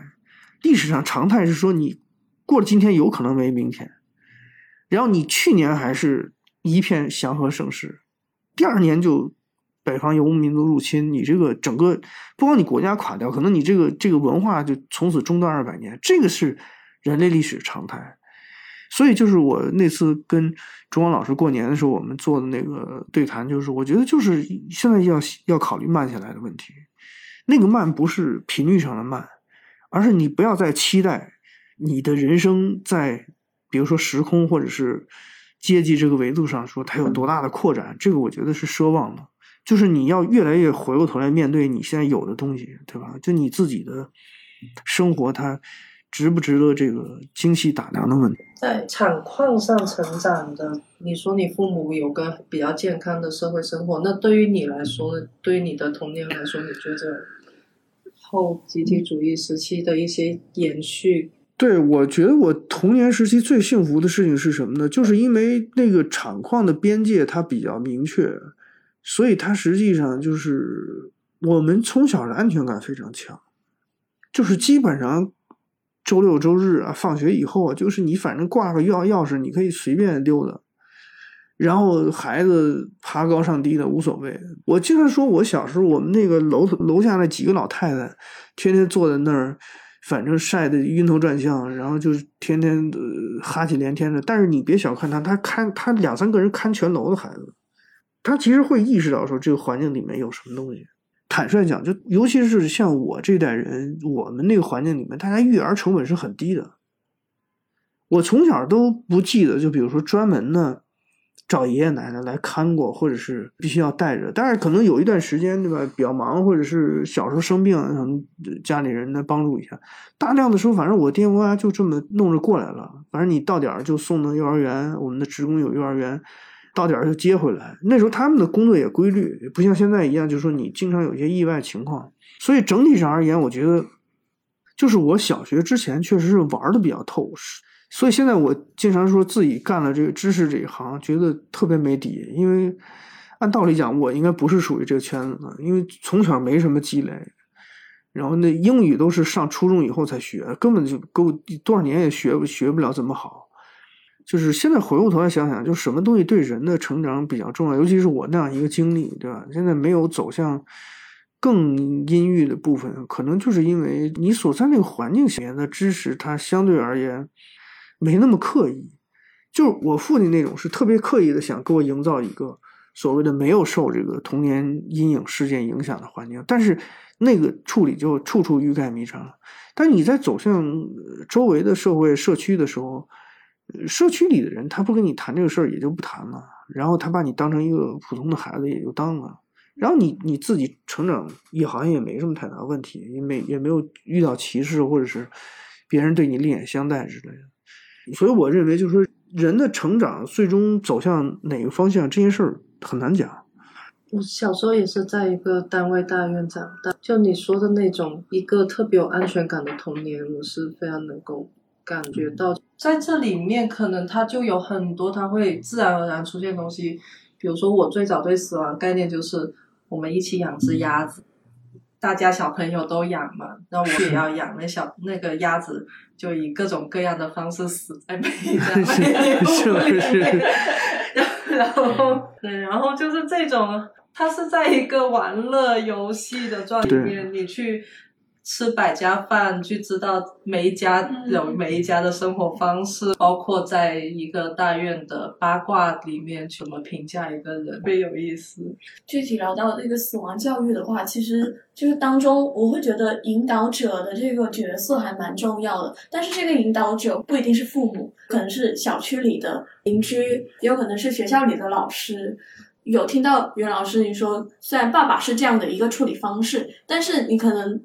历史上常态是说，你过了今天有可能没明天，然后你去年还是一片祥和盛世。第二年就北方游牧民族入侵，你这个整个不光你国家垮掉，可能你这个这个文化就从此中断二百年，这个是人类历史常态。所以就是我那次跟钟光老师过年的时候，我们做的那个对谈，就是我觉得就是现在要要考虑慢下来的问题。那个慢不是频率上的慢，而是你不要再期待你的人生在比如说时空或者是。阶级这个维度上说，它有多大的扩展？这个我觉得是奢望的。就是你要越来越回过头来面对你现在有的东西，对吧？就你自己的生活，它值不值得这个精细打量的问题？在厂矿上成长的，你说你父母有个比较健康的社会生活，那对于你来说？对于你的童年来说，你觉得后集体主义时期的一些延续？对，我觉得我童年时期最幸福的事情是什么呢？就是因为那个厂矿的边界它比较明确，所以它实际上就是我们从小的安全感非常强，就是基本上周六周日啊，放学以后啊，就是你反正挂个钥钥匙，你可以随便溜达，然后孩子爬高上低的无所谓。我经常说，我小时候我们那个楼楼下那几个老太太，天天坐在那儿。反正晒得晕头转向，然后就是天天呃哈气连天的。但是你别小看他，他看他两三个人看全楼的孩子，他其实会意识到说这个环境里面有什么东西。坦率讲，就尤其是像我这代人，我们那个环境里面，大家育儿成本是很低的。我从小都不记得，就比如说专门的。找爷爷奶奶来看过，或者是必须要带着，但是可能有一段时间，对吧？比较忙，或者是小时候生病，家里人来帮助一下。大量的时候，反正我爹我妈就这么弄着过来了。反正你到点儿就送到幼儿园，我们的职工有幼儿园，到点儿就接回来。那时候他们的工作也规律，不像现在一样，就是说你经常有一些意外情况。所以整体上而言，我觉得就是我小学之前确实是玩的比较透。所以现在我经常说自己干了这个知识这一行，觉得特别没底。因为按道理讲，我应该不是属于这个圈子的，因为从小没什么积累。然后那英语都是上初中以后才学，根本就够多少年也学学不了怎么好。就是现在回过头来想想，就什么东西对人的成长比较重要，尤其是我那样一个经历，对吧？现在没有走向更阴郁的部分，可能就是因为你所在那个环境里面的知识，它相对而言。没那么刻意，就是我父亲那种是特别刻意的想给我营造一个所谓的没有受这个童年阴影事件影响的环境，但是那个处理就处处欲盖弥彰。但你在走向周围的社会社区的时候，社区里的人他不跟你谈这个事儿也就不谈了，然后他把你当成一个普通的孩子也就当了，然后你你自己成长也好像也没什么太大问题，也没也没有遇到歧视或者是。别人对你另眼相待之类的。所以我认为，就是说人的成长最终走向哪个方向，这件事儿很难讲。我小时候也是在一个单位大院长大，就你说的那种一个特别有安全感的童年，我是非常能够感觉到。在这里面，可能它就有很多，它会自然而然出现东西。比如说，我最早对死亡概念就是我们一起养只鸭子，大家小朋友都养嘛，那我也要养。那小那个鸭子就以各种各样的方式死在每一家 里面，然后对，然后就是这种。它是在一个玩乐游戏的状里面，你去吃百家饭，去知道每一家有每一家的生活方式，包括在一个大院的八卦里面怎么评价一个人，特别有意思。具体聊到这个死亡教育的话，其实就是当中我会觉得引导者的这个角色还蛮重要的，但是这个引导者不一定是父母，可能是小区里的邻居，也有可能是学校里的老师。有听到袁老师你说，虽然爸爸是这样的一个处理方式，但是你可能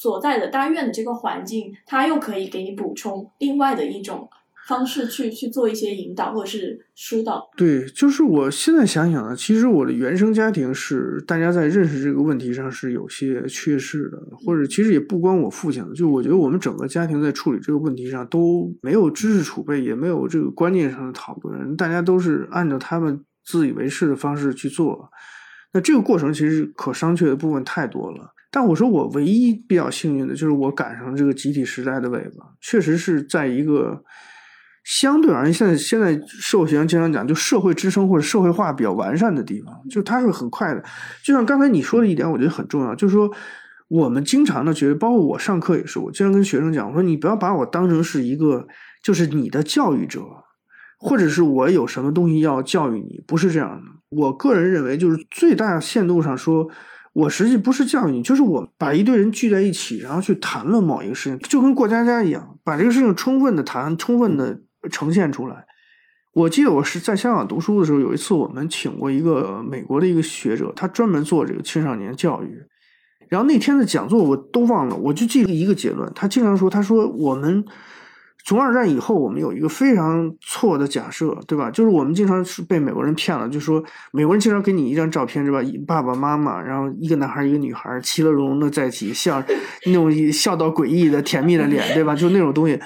所在的大院的这个环境，他又可以给你补充另外的一种方式去去做一些引导或者是疏导。对，就是我现在想想啊，其实我的原生家庭是大家在认识这个问题上是有些缺失的，或者其实也不光我父亲，就我觉得我们整个家庭在处理这个问题上都没有知识储备，也没有这个观念上的讨论，大家都是按照他们。自以为是的方式去做，那这个过程其实可商榷的部分太多了。但我说我唯一比较幸运的就是我赶上这个集体时代的尾巴，确实是在一个相对而言，现在现在社会学上经常讲，就社会支撑或者社会化比较完善的地方，就它是很快的。就像刚才你说的一点，我觉得很重要，就是说我们经常的觉得，包括我上课也是，我经常跟学生讲，我说你不要把我当成是一个就是你的教育者。或者是我有什么东西要教育你，不是这样的。我个人认为，就是最大限度上说，我实际不是教育，就是我把一堆人聚在一起，然后去谈论某一个事情，就跟过家家一样，把这个事情充分的谈，充分的呈现出来。我记得我是在香港读书的时候，有一次我们请过一个美国的一个学者，他专门做这个青少年教育。然后那天的讲座我都忘了，我就记得一个结论，他经常说，他说我们。从二战以后，我们有一个非常错的假设，对吧？就是我们经常是被美国人骗了，就说美国人经常给你一张照片，是吧？爸爸妈妈，然后一个男孩一个女孩，其乐融融的在一起，像那种笑到诡异的甜蜜的脸，对吧？就那种东西。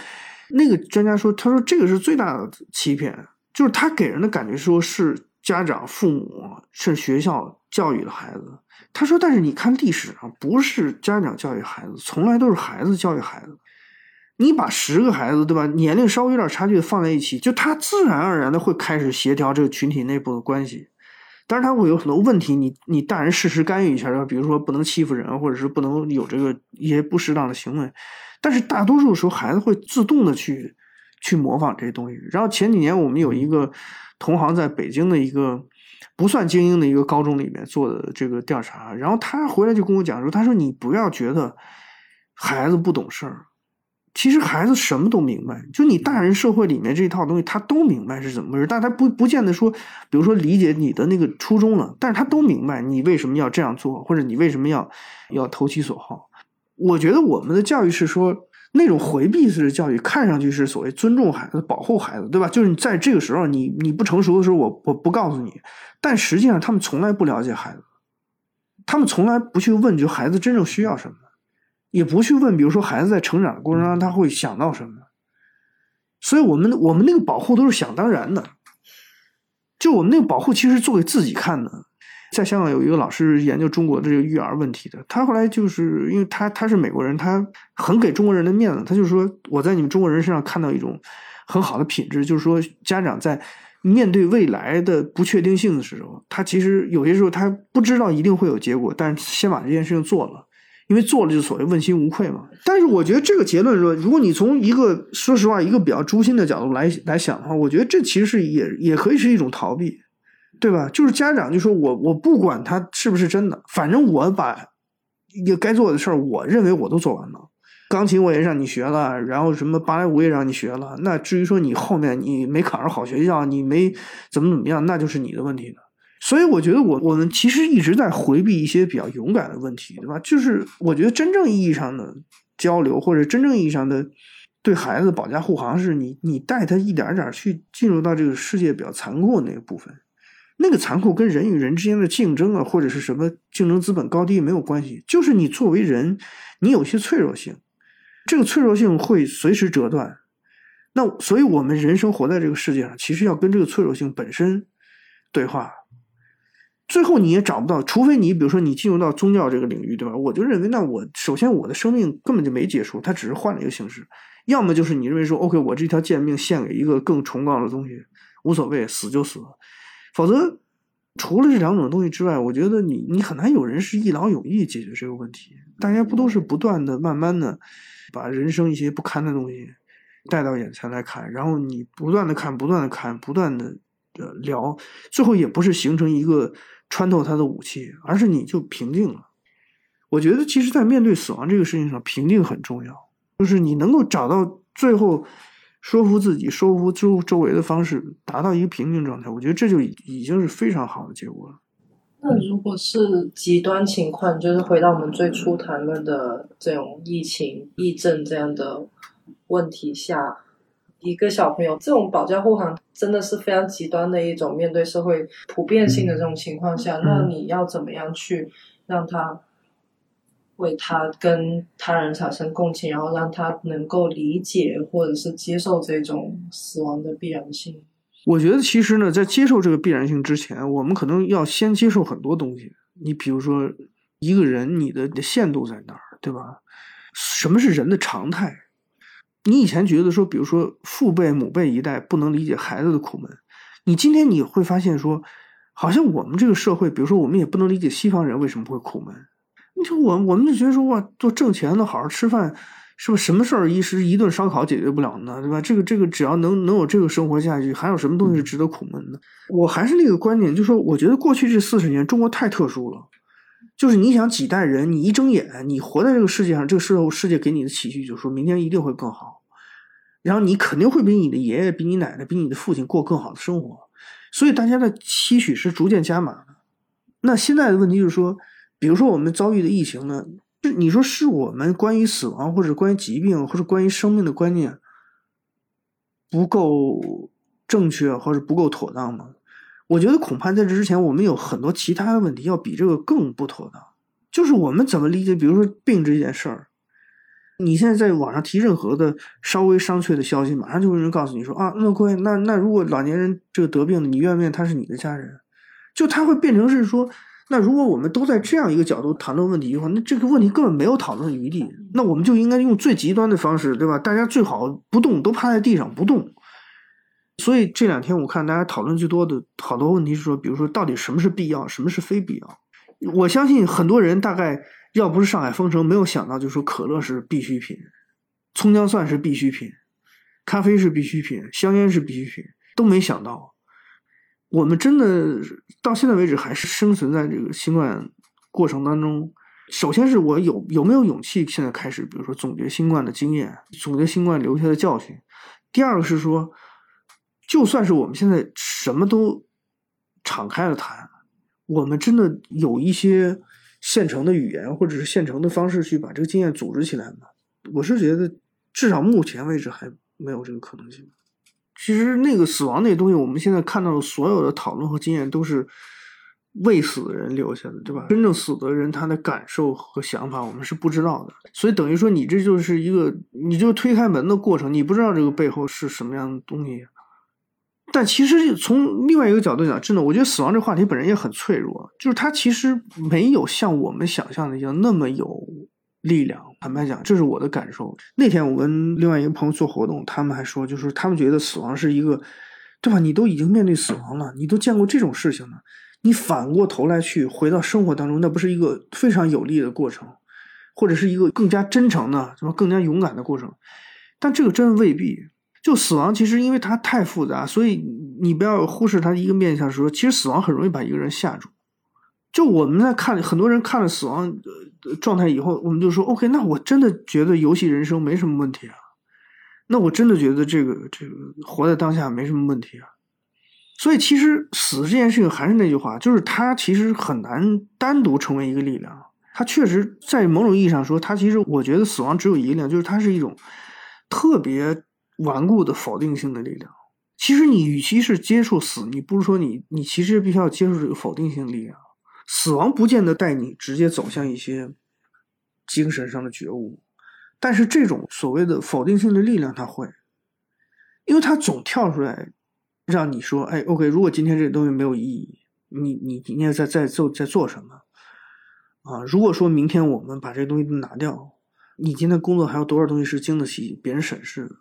那个专家说，他说这个是最大的欺骗，就是他给人的感觉说是家长、父母是学校教育的孩子。他说，但是你看历史上，不是家长教育孩子，从来都是孩子教育孩子。你把十个孩子，对吧？年龄稍微有点差距的放在一起，就他自然而然的会开始协调这个群体内部的关系。当然，他会有很多问题，你你大人适时干预一下，比如说不能欺负人，或者是不能有这个一些不适当的行为。但是大多数时候，孩子会自动的去去模仿这些东西。然后前几年我们有一个同行在北京的一个不算精英的一个高中里面做的这个调查，然后他回来就跟我讲说，他说你不要觉得孩子不懂事儿。其实孩子什么都明白，就你大人社会里面这一套东西，他都明白是怎么回事，但他不不见得说，比如说理解你的那个初衷了，但是他都明白你为什么要这样做，或者你为什么要要投其所好。我觉得我们的教育是说那种回避式的教育，看上去是所谓尊重孩子、保护孩子，对吧？就是你在这个时候，你你不成熟的时候，我我不告诉你，但实际上他们从来不了解孩子，他们从来不去问，就孩子真正需要什么。也不去问，比如说孩子在成长的过程中他会想到什么，所以我们我们那个保护都是想当然的，就我们那个保护其实做给自己看的。在香港有一个老师研究中国的这个育儿问题的，他后来就是因为他他是美国人，他很给中国人的面子，他就说我在你们中国人身上看到一种很好的品质，就是说家长在面对未来的不确定性的时候，他其实有些时候他不知道一定会有结果，但是先把这件事情做了。因为做了就所谓问心无愧嘛，但是我觉得这个结论说，如果你从一个说实话一个比较诛心的角度来来想的话，我觉得这其实是也也可以是一种逃避，对吧？就是家长就说我我不管他是不是真的，反正我把也该做的事儿，我认为我都做完了。钢琴我也让你学了，然后什么芭蕾舞也让你学了，那至于说你后面你没考上好学校，你没怎么怎么样，那就是你的问题了。所以我觉得，我我们其实一直在回避一些比较勇敢的问题，对吧？就是我觉得真正意义上的交流，或者真正意义上的对孩子保驾护航，是你你带他一点点去进入到这个世界比较残酷的那个部分。那个残酷跟人与人之间的竞争啊，或者是什么竞争资本高低没有关系，就是你作为人，你有些脆弱性，这个脆弱性会随时折断。那所以，我们人生活在这个世界上，其实要跟这个脆弱性本身对话。最后你也找不到，除非你比如说你进入到宗教这个领域，对吧？我就认为，那我首先我的生命根本就没结束，它只是换了一个形式。要么就是你认为说，OK，我这条贱命献给一个更崇高的东西，无所谓，死就死。否则，除了这两种东西之外，我觉得你你很难有人是一劳永逸解决这个问题。大家不都是不断的、慢慢的把人生一些不堪的东西带到眼前来看，然后你不断的看、不断的看、不断的呃聊，最后也不是形成一个。穿透他的武器，而是你就平静了。我觉得，其实，在面对死亡这个事情上，平静很重要。就是你能够找到最后说服自己、说服周周围的方式，达到一个平静状态。我觉得这就已已经是非常好的结果了。那如果是极端情况，就是回到我们最初谈论的这种疫情、疫症这样的问题下。一个小朋友，这种保驾护航真的是非常极端的一种面对社会普遍性的这种情况下，那你要怎么样去让他为他跟他人产生共情，然后让他能够理解或者是接受这种死亡的必然性？我觉得其实呢，在接受这个必然性之前，我们可能要先接受很多东西。你比如说，一个人你的限度在哪儿，对吧？什么是人的常态？你以前觉得说，比如说父辈、母辈一代不能理解孩子的苦闷，你今天你会发现说，好像我们这个社会，比如说我们也不能理解西方人为什么会苦闷。你说我我们就觉得说哇，做挣钱的好好吃饭，是不是什么事儿一时一顿烧烤解决不了呢？对吧？这个这个只要能能有这个生活下去，还有什么东西是值得苦闷的？我还是那个观点，就是说，我觉得过去这四十年中国太特殊了，就是你想几代人，你一睁眼，你活在这个世界上，这个世世界给你的期许，就是说明天一定会更好。然后你肯定会比你的爷爷、比你奶奶、比你的父亲过更好的生活，所以大家的期许是逐渐加码的。那现在的问题就是说，比如说我们遭遇的疫情呢，是你说是我们关于死亡或者关于疾病或者关于生命的观念不够正确或者不够妥当吗？我觉得恐怕在这之前，我们有很多其他的问题要比这个更不妥当。就是我们怎么理解，比如说病这件事儿。你现在在网上提任何的稍微商榷的消息，马上就有人告诉你说啊，那各位那那如果老年人这个得病了，你愿不愿意他是你的家人？就他会变成是说，那如果我们都在这样一个角度谈论问题的话，那这个问题根本没有讨论余地。那我们就应该用最极端的方式，对吧？大家最好不动，都趴在地上不动。所以这两天我看大家讨论最多的好多问题是说，比如说到底什么是必要，什么是非必要？我相信很多人大概。要不是上海封城，没有想到，就说可乐是必需品，葱姜蒜是必需品，咖啡是必需品，香烟是必需品，都没想到，我们真的到现在为止还是生存在这个新冠过程当中。首先是我有有没有勇气现在开始，比如说总结新冠的经验，总结新冠留下的教训。第二个是说，就算是我们现在什么都敞开了谈，我们真的有一些。现成的语言或者是现成的方式去把这个经验组织起来吗？我是觉得至少目前为止还没有这个可能性。其实那个死亡那东西，我们现在看到的所有的讨论和经验都是未死的人留下的，对吧？真正死的人他的感受和想法我们是不知道的，所以等于说你这就是一个你就推开门的过程，你不知道这个背后是什么样的东西。但其实从另外一个角度讲，真的，我觉得死亡这话题本身也很脆弱，就是它其实没有像我们想象的一样那么有力量。坦白讲，这是我的感受。那天我跟另外一个朋友做活动，他们还说，就是他们觉得死亡是一个，对吧？你都已经面对死亡了，你都见过这种事情了，你反过头来去回到生活当中，那不是一个非常有利的过程，或者是一个更加真诚的、什么更加勇敢的过程？但这个真未必。就死亡，其实因为它太复杂，所以你不要忽视它一个面向，说其实死亡很容易把一个人吓住。就我们在看很多人看了死亡的状态以后，我们就说 OK，那我真的觉得游戏人生没什么问题啊，那我真的觉得这个这个活在当下没什么问题啊。所以其实死这件事情还是那句话，就是它其实很难单独成为一个力量。它确实在某种意义上说，它其实我觉得死亡只有一个力量，就是它是一种。特别顽固的否定性的力量。其实你与其是接触死，你不如说你你其实必须要接受这个否定性力量。死亡不见得带你直接走向一些精神上的觉悟，但是这种所谓的否定性的力量，它会，因为它总跳出来让你说：“哎，OK，如果今天这个东西没有意义，你你今天在在做在做什么？啊，如果说明天我们把这东西拿掉，你今天工作还有多少东西是经得起别人审视的？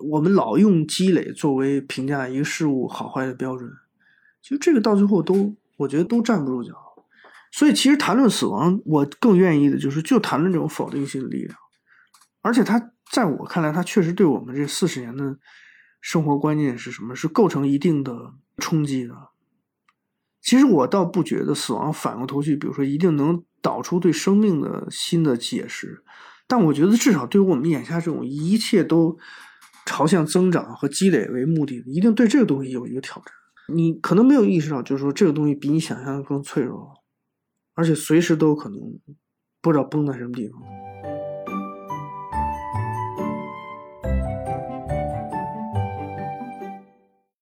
我们老用积累作为评价一个事物好坏的标准，其实这个到最后都我觉得都站不住脚。”所以，其实谈论死亡，我更愿意的就是就谈论这种否定性的力量，而且它在我看来，它确实对我们这四十年的生活观念是什么，是构成一定的冲击的。其实我倒不觉得死亡反过头去，比如说一定能导出对生命的新的解释，但我觉得至少对于我们眼下这种一切都朝向增长和积累为目的，一定对这个东西有一个挑战。你可能没有意识到，就是说这个东西比你想象的更脆弱。而且随时都有可能不知道崩在什么地方。